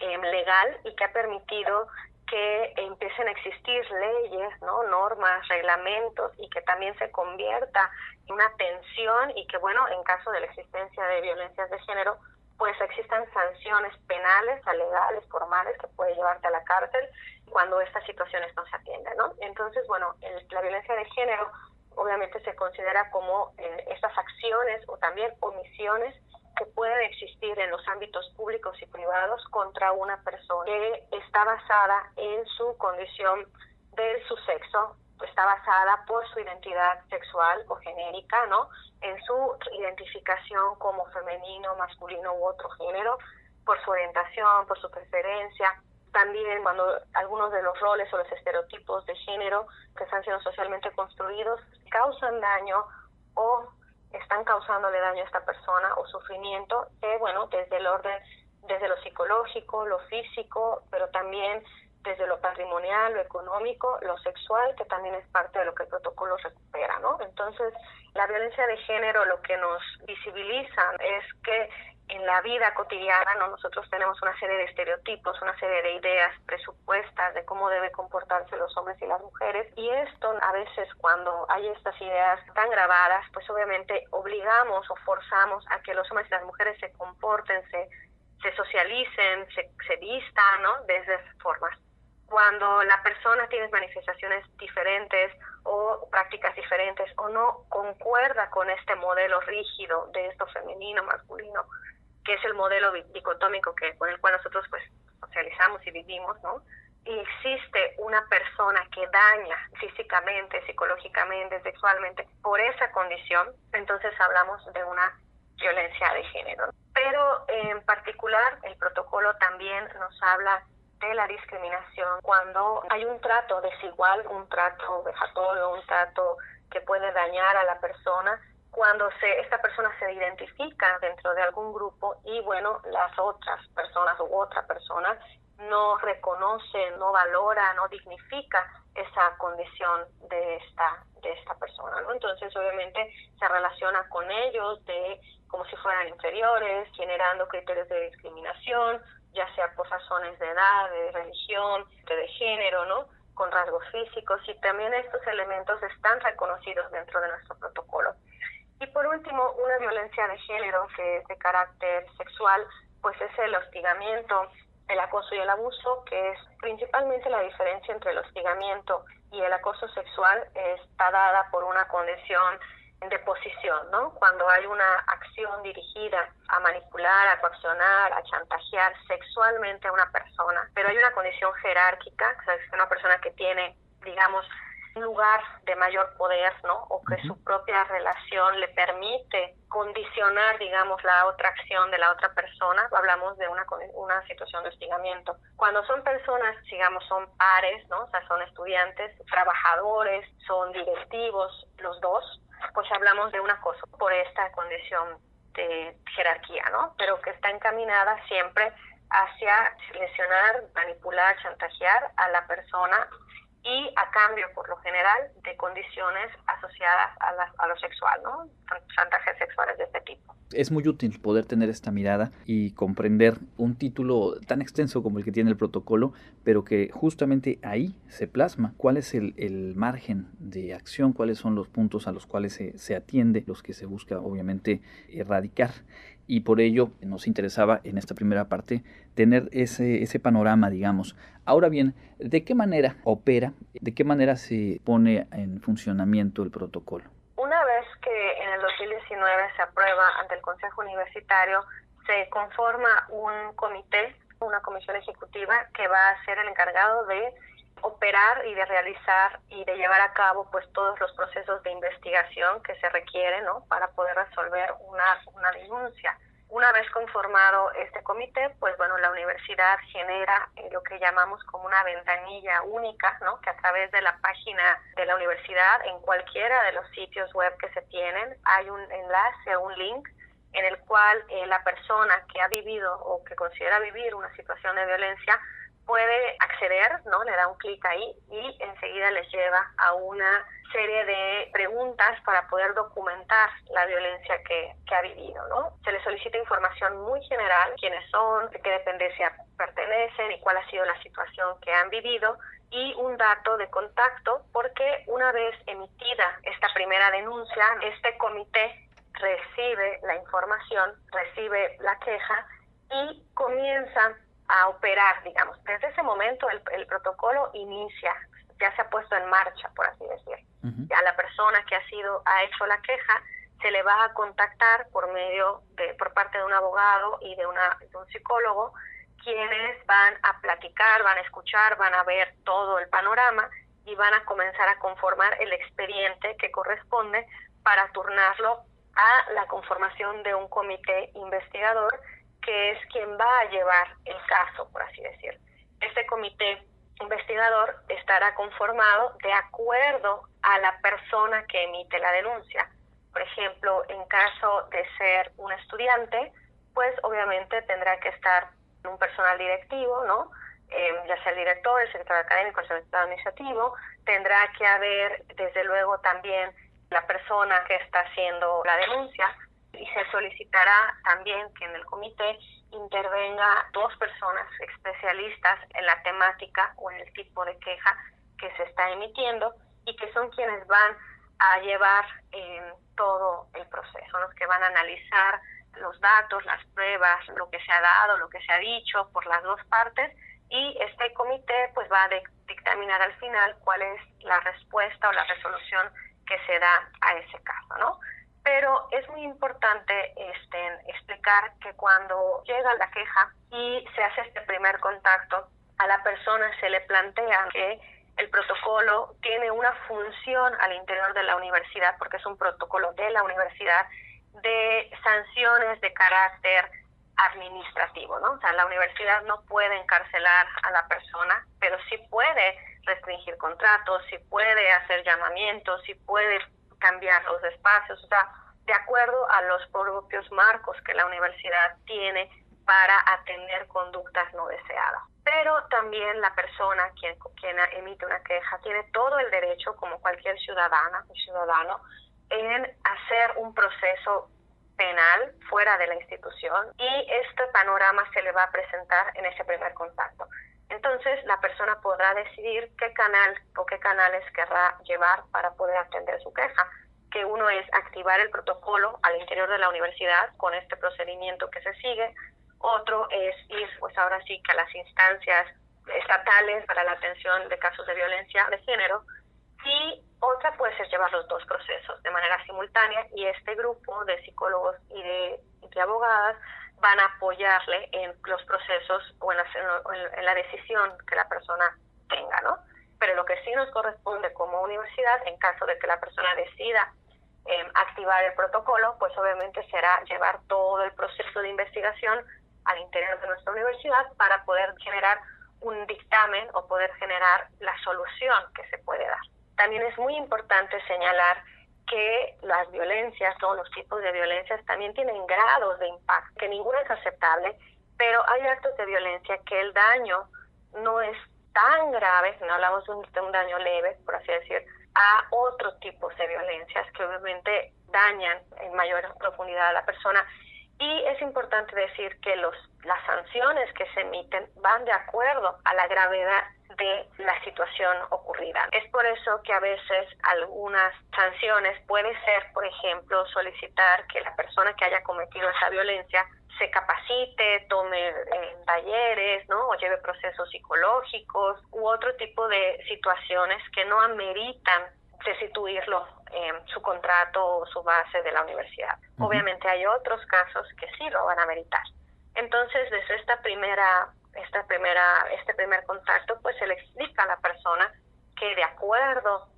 eh, legal y que ha permitido que empiecen a existir leyes, ¿no? normas, reglamentos y que también se convierta en una atención y que, bueno, en caso de la existencia de violencias de género, pues existan sanciones penales, legales, formales, que puede llevarte a la cárcel cuando estas situaciones no se atienden, ¿no? Entonces, bueno, la violencia de género obviamente se considera como eh, estas acciones o también omisiones que pueden existir en los ámbitos públicos y privados contra una persona que está basada en su condición de su sexo, está basada por su identidad sexual o genérica, ¿no? En su identificación como femenino, masculino u otro género, por su orientación, por su preferencia. También cuando algunos de los roles o los estereotipos de género que están siendo socialmente construidos causan daño o están causándole daño a esta persona o sufrimiento, eh, bueno, desde el orden, desde lo psicológico, lo físico, pero también desde lo patrimonial, lo económico, lo sexual, que también es parte de lo que el protocolo recupera, ¿no? Entonces, la violencia de género lo que nos visibiliza es que en la vida cotidiana ¿no? nosotros tenemos una serie de estereotipos, una serie de ideas presupuestas de cómo deben comportarse los hombres y las mujeres y esto a veces cuando hay estas ideas tan grabadas pues obviamente obligamos o forzamos a que los hombres y las mujeres se comporten, se, se socialicen, se, se vistan ¿no? de esas formas. Cuando la persona tiene manifestaciones diferentes o prácticas diferentes o no concuerda con este modelo rígido de esto femenino, masculino, que es el modelo dicotómico que con el cual nosotros pues socializamos y vivimos, ¿no? Existe una persona que daña físicamente, psicológicamente, sexualmente por esa condición, entonces hablamos de una violencia de género. Pero en particular el protocolo también nos habla de la discriminación cuando hay un trato desigual, un trato vejatorio, un trato que puede dañar a la persona cuando se, esta persona se identifica dentro de algún grupo y bueno, las otras personas u otra persona no reconoce, no valora, no dignifica esa condición de esta de esta persona, ¿no? Entonces, obviamente se relaciona con ellos de como si fueran inferiores, generando criterios de discriminación, ya sea por razones de edad, de religión, de género, ¿no? Con rasgos físicos y también estos elementos están reconocidos dentro de nuestro protocolo. Y por último, una violencia de género que es de carácter sexual, pues es el hostigamiento, el acoso y el abuso, que es principalmente la diferencia entre el hostigamiento y el acoso sexual está dada por una condición de posición, ¿no? Cuando hay una acción dirigida a manipular, a coaccionar, a chantajear sexualmente a una persona, pero hay una condición jerárquica, o sea, es una persona que tiene, digamos, lugar de mayor poder, ¿no? O que su propia relación le permite condicionar, digamos, la otra acción de la otra persona, hablamos de una, una situación de hostigamiento. Cuando son personas, digamos, son pares, ¿no? O sea, son estudiantes, trabajadores, son directivos, los dos, pues hablamos de un acoso por esta condición de jerarquía, ¿no? Pero que está encaminada siempre hacia lesionar, manipular, chantajear a la persona y a cambio, por lo general, de condiciones asociadas a, a lo sexual, ¿no? Chantajes sexuales de este tipo. Es muy útil poder tener esta mirada y comprender un título tan extenso como el que tiene el protocolo, pero que justamente ahí se plasma cuál es el, el margen de acción, cuáles son los puntos a los cuales se, se atiende, los que se busca obviamente erradicar y por ello nos interesaba en esta primera parte tener ese, ese panorama, digamos. Ahora bien, ¿de qué manera opera, de qué manera se pone en funcionamiento el protocolo? Una vez que en el 2019 se aprueba ante el Consejo Universitario, se conforma un comité, una comisión ejecutiva que va a ser el encargado de operar y de realizar y de llevar a cabo pues todos los procesos de investigación que se requieren ¿no? para poder resolver una, una denuncia. Una vez conformado este comité, pues bueno, la universidad genera eh, lo que llamamos como una ventanilla única, ¿no? Que a través de la página de la universidad, en cualquiera de los sitios web que se tienen, hay un enlace, un link en el cual eh, la persona que ha vivido o que considera vivir una situación de violencia puede acceder, ¿no? Le da un clic ahí y enseguida les lleva a una serie de preguntas para poder documentar la violencia que, que, ha vivido, ¿no? Se les solicita información muy general, quiénes son, de qué dependencia pertenecen y cuál ha sido la situación que han vivido y un dato de contacto porque una vez emitida esta primera denuncia, este comité recibe la información, recibe la queja y comienza a operar, digamos. Desde ese momento el, el protocolo inicia, ya se ha puesto en marcha, por así decir. A la persona que ha sido ha hecho la queja se le va a contactar por medio de por parte de un abogado y de, una, de un psicólogo quienes van a platicar, van a escuchar, van a ver todo el panorama y van a comenzar a conformar el expediente que corresponde para turnarlo a la conformación de un comité investigador que es quien va a llevar el caso, por así decir. Este comité investigador estará conformado de acuerdo a la persona que emite la denuncia. Por ejemplo, en caso de ser un estudiante, pues obviamente tendrá que estar un personal directivo, ¿no? Eh, ya sea el director, el secretario académico, el secretario administrativo, tendrá que haber desde luego también la persona que está haciendo la denuncia, y se solicitará también que en el comité intervenga dos personas especialistas en la temática o en el tipo de queja que se está emitiendo y que son quienes van a llevar eh, todo el proceso, los que van a analizar los datos, las pruebas, lo que se ha dado, lo que se ha dicho por las dos partes y este comité pues va a dictaminar al final cuál es la respuesta o la resolución que se da a ese caso, ¿no? Pero es muy importante este, explicar que cuando llega la queja y se hace este primer contacto, a la persona se le plantea que el protocolo tiene una función al interior de la universidad, porque es un protocolo de la universidad, de sanciones de carácter administrativo, ¿no? O sea, la universidad no puede encarcelar a la persona, pero sí puede restringir contratos, sí puede hacer llamamientos, sí puede cambiar los espacios, o sea, de acuerdo a los propios marcos que la universidad tiene para atender conductas no deseadas. Pero también la persona quien, quien emite una queja tiene todo el derecho, como cualquier ciudadana o ciudadano, en hacer un proceso penal fuera de la institución y este panorama se le va a presentar en ese primer contacto. Entonces, la persona podrá decidir qué canal o qué canales querrá llevar para poder atender su queja que uno es activar el protocolo al interior de la universidad con este procedimiento que se sigue, otro es ir pues ahora sí a las instancias estatales para la atención de casos de violencia de género y otra puede ser llevar los dos procesos de manera simultánea y este grupo de psicólogos y de, abogadas van a apoyarle en los procesos o en la, en la decisión que la persona tenga, ¿no? pero lo que sí nos corresponde como universidad, en caso de que la persona decida em, activar el protocolo, pues obviamente será llevar todo el proceso de investigación al interior de nuestra universidad para poder generar un dictamen o poder generar la solución que se puede dar. También es muy importante señalar que las violencias, todos los tipos de violencias también tienen grados de impacto, que ninguno es aceptable, pero hay actos de violencia que el daño no es tan grave, no hablamos de un, daño leve, por así decir, a otros tipos de violencias que obviamente dañan en mayor profundidad a la persona. Y es importante decir que los, las sanciones que se emiten van de acuerdo a la gravedad de la situación ocurrida. Es por eso que a veces algunas sanciones puede ser, por ejemplo, solicitar que la persona que haya cometido esa violencia se capacite, tome eh, talleres, ¿no? O lleve procesos psicológicos u otro tipo de situaciones que no ameritan restituirlo en su contrato o su base de la universidad. Obviamente hay otros casos que sí lo van a meritar. Entonces, desde esta primera, esta primera, este primer contacto, pues se le explica a la persona que de acuerdo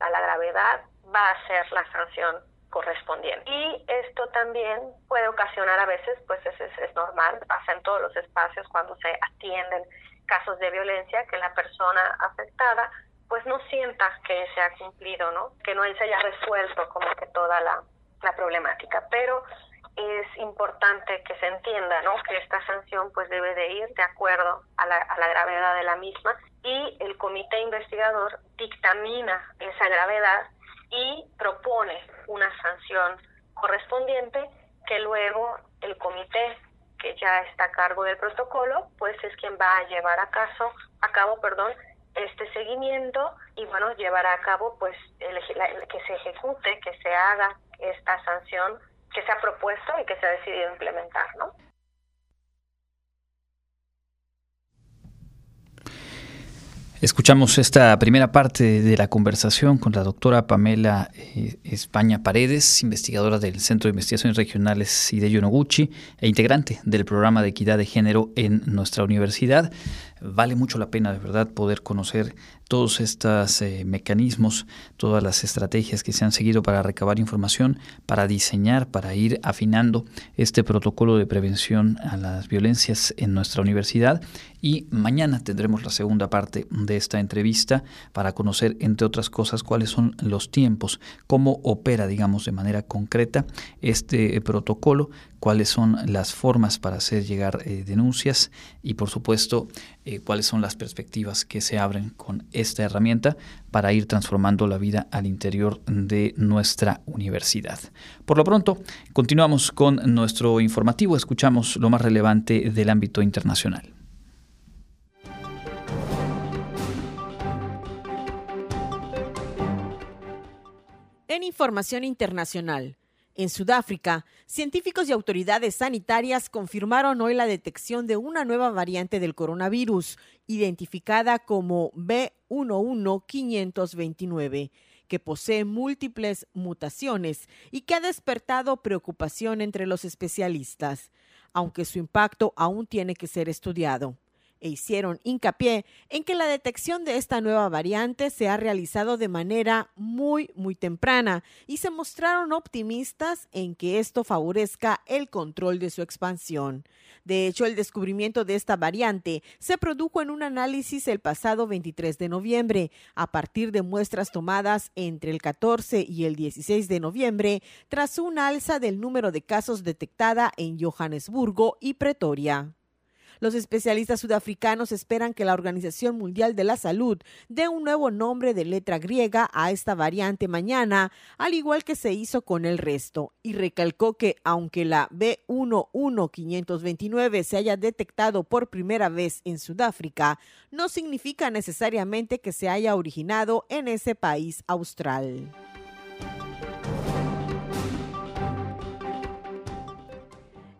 a la gravedad va a ser la sanción correspondiente. Y esto también puede ocasionar a veces, pues es, es, normal, pasa en todos los espacios cuando se atienden casos de violencia, que la persona afectada pues no sienta que se ha cumplido, ¿no? Que no se haya resuelto como que toda la, la problemática. Pero es importante que se entienda, ¿no? Que esta sanción pues debe de ir de acuerdo a la, a la gravedad de la misma y el comité investigador dictamina esa gravedad y propone una sanción correspondiente que luego el comité que ya está a cargo del protocolo, pues es quien va a llevar a, caso, a cabo perdón, este seguimiento y bueno, llevará a cabo pues el, que se ejecute, que se haga esta sanción que se ha propuesto y que se ha decidido implementar, ¿no? Escuchamos esta primera parte de la conversación con la doctora Pamela eh, España Paredes, investigadora del Centro de Investigaciones Regionales y de Yonoguchi e integrante del programa de equidad de género en nuestra universidad. Vale mucho la pena, de verdad, poder conocer todos estos eh, mecanismos, todas las estrategias que se han seguido para recabar información, para diseñar, para ir afinando este protocolo de prevención a las violencias en nuestra universidad. Y mañana tendremos la segunda parte de esta entrevista para conocer, entre otras cosas, cuáles son los tiempos, cómo opera, digamos, de manera concreta este protocolo, cuáles son las formas para hacer llegar eh, denuncias y, por supuesto, eh, cuáles son las perspectivas que se abren con esta herramienta para ir transformando la vida al interior de nuestra universidad. Por lo pronto, continuamos con nuestro informativo, escuchamos lo más relevante del ámbito internacional. En información internacional, en Sudáfrica, científicos y autoridades sanitarias confirmaron hoy la detección de una nueva variante del coronavirus, identificada como B11529 que posee múltiples mutaciones y que ha despertado preocupación entre los especialistas, aunque su impacto aún tiene que ser estudiado e hicieron hincapié en que la detección de esta nueva variante se ha realizado de manera muy, muy temprana y se mostraron optimistas en que esto favorezca el control de su expansión. De hecho, el descubrimiento de esta variante se produjo en un análisis el pasado 23 de noviembre, a partir de muestras tomadas entre el 14 y el 16 de noviembre, tras un alza del número de casos detectada en Johannesburgo y Pretoria. Los especialistas sudafricanos esperan que la Organización Mundial de la Salud dé un nuevo nombre de letra griega a esta variante mañana, al igual que se hizo con el resto, y recalcó que aunque la B11529 se haya detectado por primera vez en Sudáfrica, no significa necesariamente que se haya originado en ese país austral.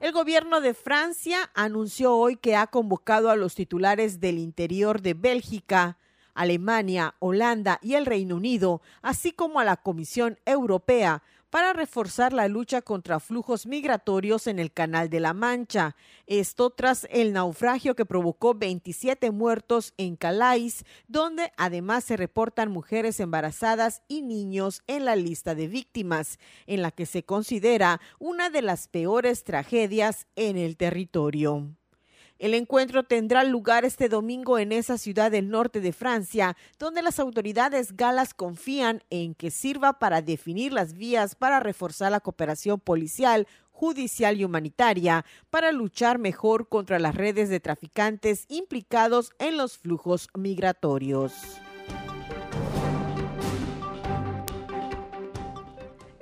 El gobierno de Francia anunció hoy que ha convocado a los titulares del interior de Bélgica, Alemania, Holanda y el Reino Unido, así como a la Comisión Europea, para reforzar la lucha contra flujos migratorios en el Canal de la Mancha. Esto tras el naufragio que provocó 27 muertos en Calais, donde además se reportan mujeres embarazadas y niños en la lista de víctimas, en la que se considera una de las peores tragedias en el territorio. El encuentro tendrá lugar este domingo en esa ciudad del norte de Francia, donde las autoridades galas confían en que sirva para definir las vías para reforzar la cooperación policial judicial y humanitaria para luchar mejor contra las redes de traficantes implicados en los flujos migratorios.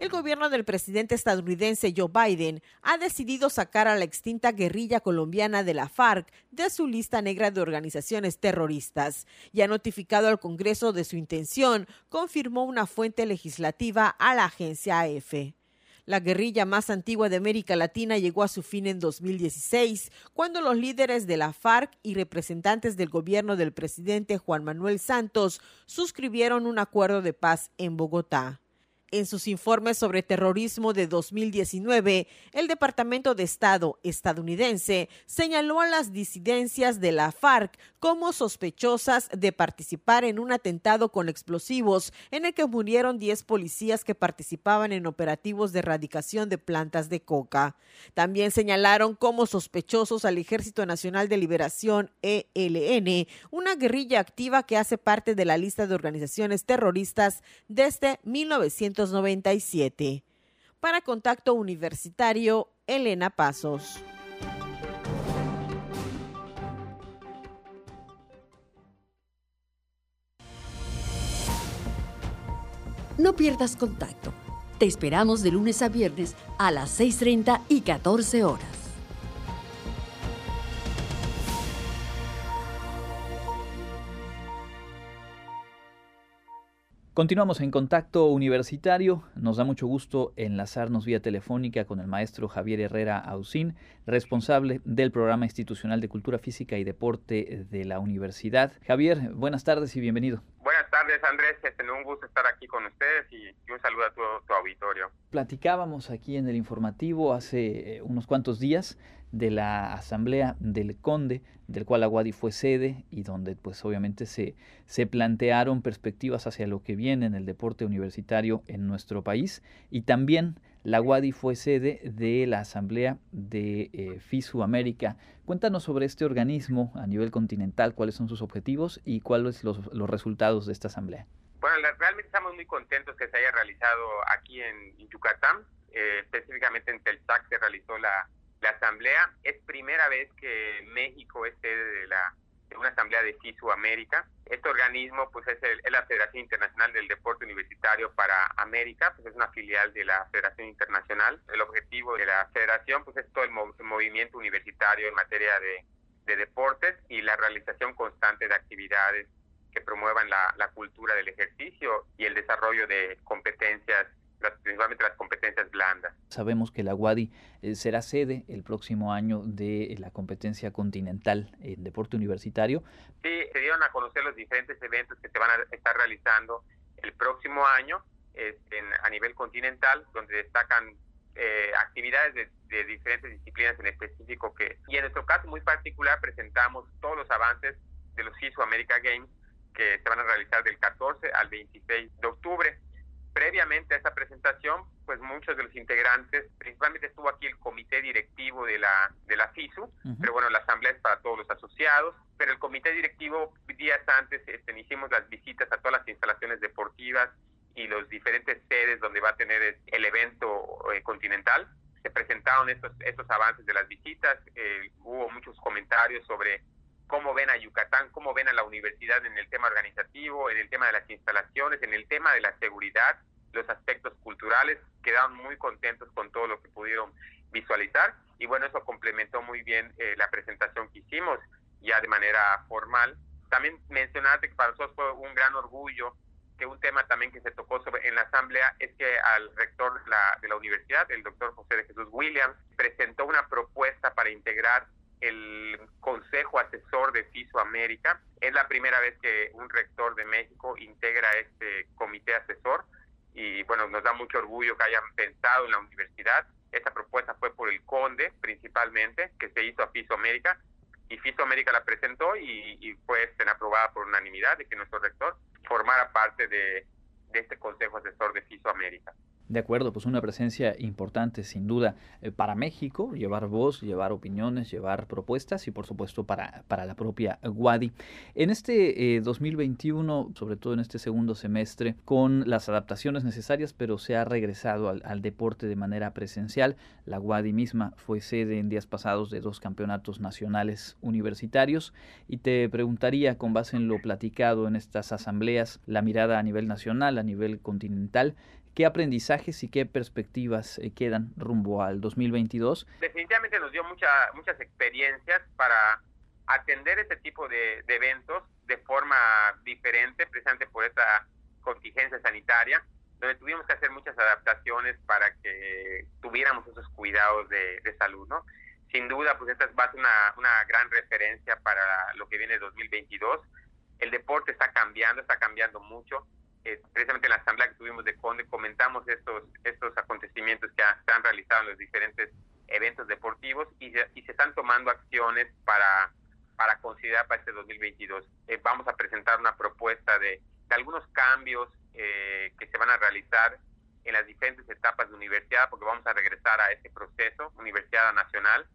El gobierno del presidente estadounidense Joe Biden ha decidido sacar a la extinta guerrilla colombiana de la FARC de su lista negra de organizaciones terroristas y ha notificado al Congreso de su intención, confirmó una fuente legislativa a la agencia AF. La guerrilla más antigua de América Latina llegó a su fin en 2016, cuando los líderes de la FARC y representantes del gobierno del presidente Juan Manuel Santos suscribieron un acuerdo de paz en Bogotá. En sus informes sobre terrorismo de 2019, el Departamento de Estado estadounidense señaló a las disidencias de la FARC como sospechosas de participar en un atentado con explosivos en el que murieron 10 policías que participaban en operativos de erradicación de plantas de coca. También señalaron como sospechosos al Ejército Nacional de Liberación ELN, una guerrilla activa que hace parte de la lista de organizaciones terroristas desde 1900 1997. Para Contacto Universitario, Elena Pasos. No pierdas contacto. Te esperamos de lunes a viernes a las 6.30 y 14 horas. Continuamos en contacto universitario. Nos da mucho gusto enlazarnos vía telefónica con el maestro Javier Herrera Ausín, responsable del programa institucional de Cultura Física y Deporte de la universidad. Javier, buenas tardes y bienvenido. Buenas tardes, Andrés. Es un gusto estar aquí con ustedes y un saludo a todo tu auditorio. Platicábamos aquí en el informativo hace eh, unos cuantos días de la Asamblea del Conde, del cual Aguadi fue sede y donde pues obviamente se, se plantearon perspectivas hacia lo que viene en el deporte universitario en nuestro país y también la Aguadi fue sede de la Asamblea de eh, FISU América. Cuéntanos sobre este organismo a nivel continental, cuáles son sus objetivos y cuáles los, los resultados de esta asamblea. Bueno, realmente estamos muy contentos que se haya realizado aquí en, Yucatán, eh, específicamente en Telsac se realizó la, la asamblea. Es primera vez que México es sede de, la, de una asamblea de FISU América. Este organismo pues es, la Federación Internacional del Deporte Universitario para América, pues es una filial de la Federación Internacional. El objetivo de la federación pues es todo el, movimiento universitario en materia de, de, deportes y la realización constante de actividades que promuevan la, la cultura del ejercicio y el desarrollo de competencias principalmente las competencias blandas. Sabemos que la UADI eh, será sede el próximo año de la competencia continental en deporte universitario. Sí, se dieron a conocer los diferentes eventos que se van a estar realizando el próximo año a nivel continental, donde destacan eh, actividades de, de, diferentes disciplinas en específico que y en nuestro caso muy particular presentamos todos los avances de los FISU America Games que se van a realizar del 14 al 26 de octubre previamente a esta presentación, pues muchos de los integrantes, principalmente estuvo aquí el comité directivo de la, de la FISU, pero bueno, la asamblea es para todos los asociados, pero el comité directivo días antes este, hicimos las visitas a todas las instalaciones deportivas y los diferentes sedes donde va a tener el evento eh, continental. Se presentaron estos, estos avances de las visitas, eh, hubo muchos comentarios sobre cómo ven a Yucatán, cómo ven a la universidad en el tema organizativo, en el tema de las instalaciones, en el tema de la seguridad, los aspectos culturales, quedaron muy contentos con todo lo que pudieron visualizar y bueno, eso complementó muy bien eh, la presentación que hicimos ya de manera formal. También mencionarte que para nosotros fue un gran orgullo que un tema también que se tocó sobre, en la asamblea es que al rector la, de la universidad, el doctor José de Jesús Williams, presentó una propuesta para integrar el Consejo Asesor de FISO América. Es la primera vez que un rector de México integra este comité asesor y bueno, nos da mucho orgullo que hayan pensado en la universidad. Esta propuesta fue por el Conde principalmente, que se hizo a FISO América, y FISO América la presentó y, y fue este, aprobada por unanimidad de que nuestro rector formara parte de, de este Consejo Asesor de FISO América. De acuerdo, pues una presencia importante sin duda eh, para México, llevar voz, llevar opiniones, llevar propuestas y por supuesto para, para la propia Wadi. En este 2021, eh, sobre todo en este segundo semestre, con las adaptaciones necesarias, pero se ha regresado al, al deporte de manera presencial. La Wadi misma fue sede en días pasados de dos campeonatos nacionales universitarios y te preguntaría, con base en lo platicado en estas asambleas, la mirada a nivel nacional, a nivel continental, ¿Qué aprendizajes y qué perspectivas eh, quedan rumbo al 2022? Definitivamente nos dio mucha, muchas experiencias para atender este tipo de, de, eventos de forma diferente, precisamente por esta contingencia sanitaria, donde tuvimos que hacer muchas adaptaciones para que tuviéramos esos cuidados de, de salud, ¿no? Sin duda, pues esta va a ser una, una gran referencia para lo que viene 2022. El deporte está cambiando, está cambiando mucho eh, precisamente en la asamblea que tuvimos de Conde comentamos estos, estos acontecimientos que se han realizado en los diferentes eventos deportivos y se, están tomando acciones para, para considerar para este 2022. Eh, vamos a presentar una propuesta de, de algunos cambios eh, que se van a realizar en las diferentes etapas de universidad, porque vamos a regresar a ese proceso, Universidad Nacional,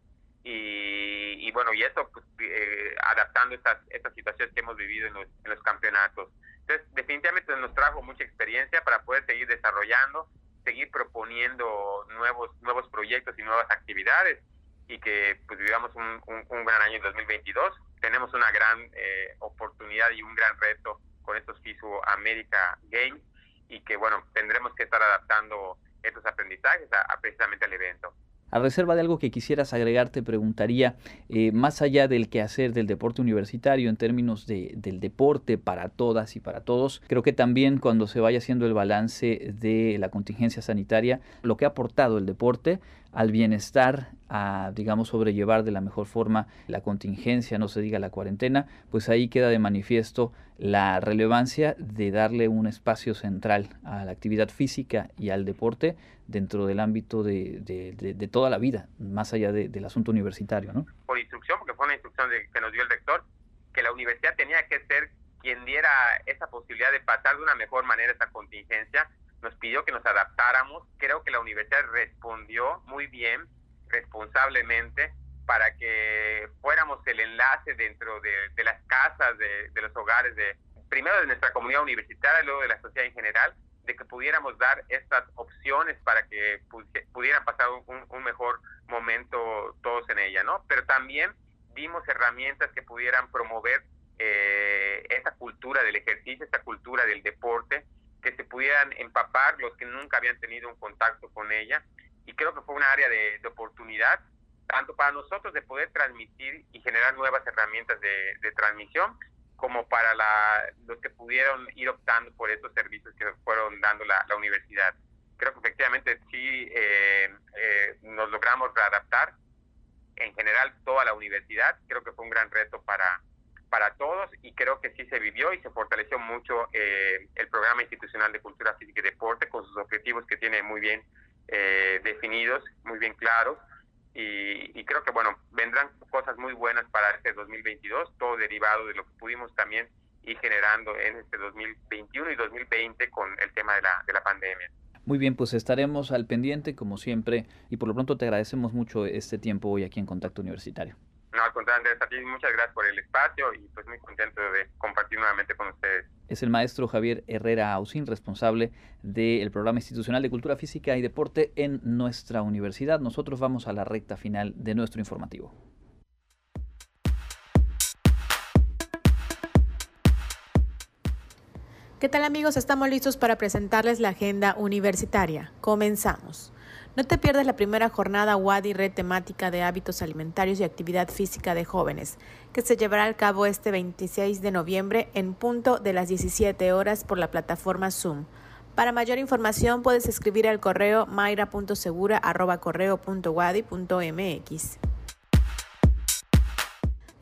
y, y bueno, y eso pues, eh, adaptando estas, estas situaciones que hemos vivido en los, campeonatos. Entonces, definitivamente nos trajo mucha experiencia para poder seguir desarrollando, seguir proponiendo nuevos nuevos proyectos y nuevas actividades y que pues vivamos un, un, un gran año 2022. Tenemos una gran eh, oportunidad y un gran reto con estos FISU América Games y que bueno, tendremos que estar adaptando estos aprendizajes a, a precisamente al evento. A reserva de algo que quisieras agregar, te preguntaría, eh, más allá del quehacer del deporte universitario en términos de, del deporte para todas y para todos, creo que también cuando se vaya haciendo el balance de la contingencia sanitaria, lo que ha aportado el deporte al bienestar, a, digamos, sobrellevar de la mejor forma la contingencia, no se diga la cuarentena, pues ahí queda de manifiesto la relevancia de darle un espacio central a la actividad física y al deporte dentro del ámbito de, de, de, de toda la vida, más allá del asunto universitario, ¿no? Por instrucción, porque fue una instrucción que nos dio el rector, que la universidad tenía que ser quien diera esa posibilidad de pasar de una mejor manera esta contingencia, nos pidió que nos adaptáramos. Creo que la universidad respondió muy bien, responsablemente, para que fuéramos el enlace dentro de, las casas, de, los hogares, de primero de nuestra comunidad universitaria, luego de la sociedad en general, de que pudiéramos dar estas opciones para que pudieran pasar un, un mejor momento todos en ella, ¿no? Pero también dimos herramientas que pudieran promover eh, esa cultura del ejercicio, esa cultura del deporte, que se pudieran empapar los que nunca habían tenido un contacto con ella. Y creo que fue una área de, de oportunidad, tanto para nosotros de poder transmitir y generar nuevas herramientas de, de transmisión, como para la, los que pudieron ir optando por estos servicios que fueron dando la, la universidad. Creo que efectivamente sí eh, eh, nos logramos readaptar en general toda la universidad. Creo que fue un gran reto para, para todos y creo que sí se vivió y se fortaleció mucho eh, el programa institucional de cultura física y deporte con sus objetivos que tiene muy bien eh, definidos, muy bien claros y, creo que bueno, vendrán cosas muy buenas para este 2022, todo derivado de lo que pudimos también ir generando en este 2021 y 2020 con el tema de la, de la pandemia. Muy bien, pues estaremos al pendiente como siempre y por lo pronto te agradecemos mucho este tiempo hoy aquí en Contacto Universitario. No, al contrario, Andrés, a ti muchas gracias por el espacio y pues muy contento de compartir nuevamente con ustedes. Es el maestro Javier Herrera Ausín, responsable del programa institucional de cultura física y deporte en nuestra universidad. Nosotros vamos a la recta final de nuestro informativo. ¿Qué tal amigos? Estamos listos para presentarles la agenda universitaria. Comenzamos. No te pierdas la primera jornada WADI Red temática de hábitos alimentarios y actividad física de jóvenes, que se llevará a cabo este 26 de noviembre en punto de las 17 horas por la plataforma Zoom. Para mayor información puedes escribir al correo mayra.segura.correo.wadi.mx.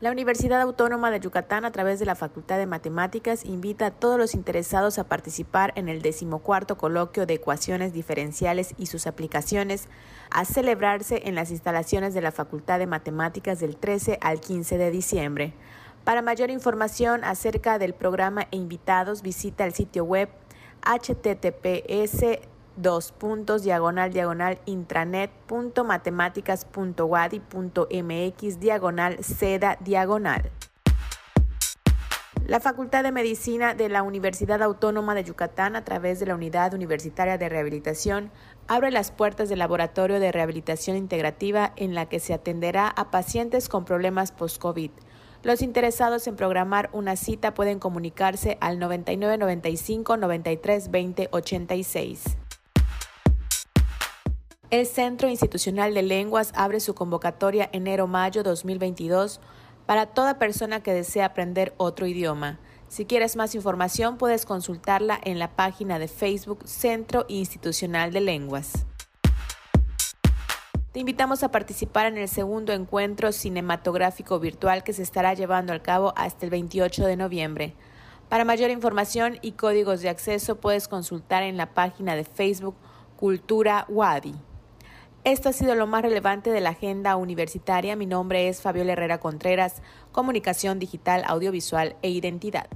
La Universidad Autónoma de Yucatán, a través de la Facultad de Matemáticas, invita a todos los interesados a participar en el decimocuarto coloquio de ecuaciones diferenciales y sus aplicaciones, a celebrarse en las instalaciones de la Facultad de Matemáticas del 13 al 15 de diciembre. Para mayor información acerca del programa e invitados, visita el sitio web https dos puntos diagonal diagonal intranet punto matemáticas punto wadi punto mx diagonal seda diagonal. La Facultad de Medicina de la Universidad Autónoma de Yucatán, a través de la Unidad Universitaria de Rehabilitación, abre las puertas del Laboratorio de Rehabilitación Integrativa en la que se atenderá a pacientes con problemas post-COVID. Los interesados en programar una cita pueden comunicarse al 9995 93 20 86. El Centro Institucional de Lenguas abre su convocatoria enero-mayo 2022 para toda persona que desea aprender otro idioma. Si quieres más información, puedes consultarla en la página de Facebook Centro Institucional de Lenguas. Te invitamos a participar en el segundo encuentro cinematográfico virtual que se estará llevando a cabo hasta el 28 de noviembre. Para mayor información y códigos de acceso puedes consultar en la página de Facebook Cultura Wadi. Esto ha sido lo más relevante de la agenda universitaria. Mi nombre es Fabiola Herrera Contreras, Comunicación Digital, Audiovisual e Identidad.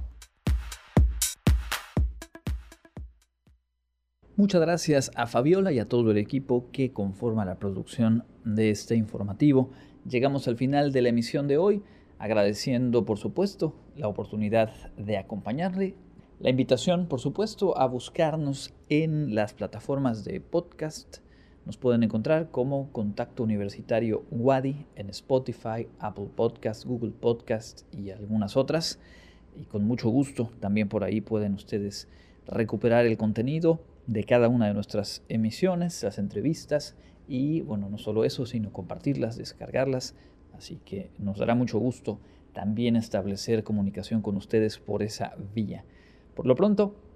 Muchas gracias a Fabiola y a todo el equipo que conforma la producción de este informativo. Llegamos al final de la emisión de hoy, agradeciendo por supuesto la oportunidad de acompañarle, la invitación por supuesto a buscarnos en las plataformas de podcast nos pueden encontrar como Contacto Universitario Wadi en Spotify, Apple Podcast, Google Podcast y algunas otras. Y con mucho gusto también por ahí pueden ustedes recuperar el contenido de cada una de nuestras emisiones, las entrevistas y bueno, no solo eso, sino compartirlas, descargarlas. Así que nos dará mucho gusto también establecer comunicación con ustedes por esa vía. Por lo pronto,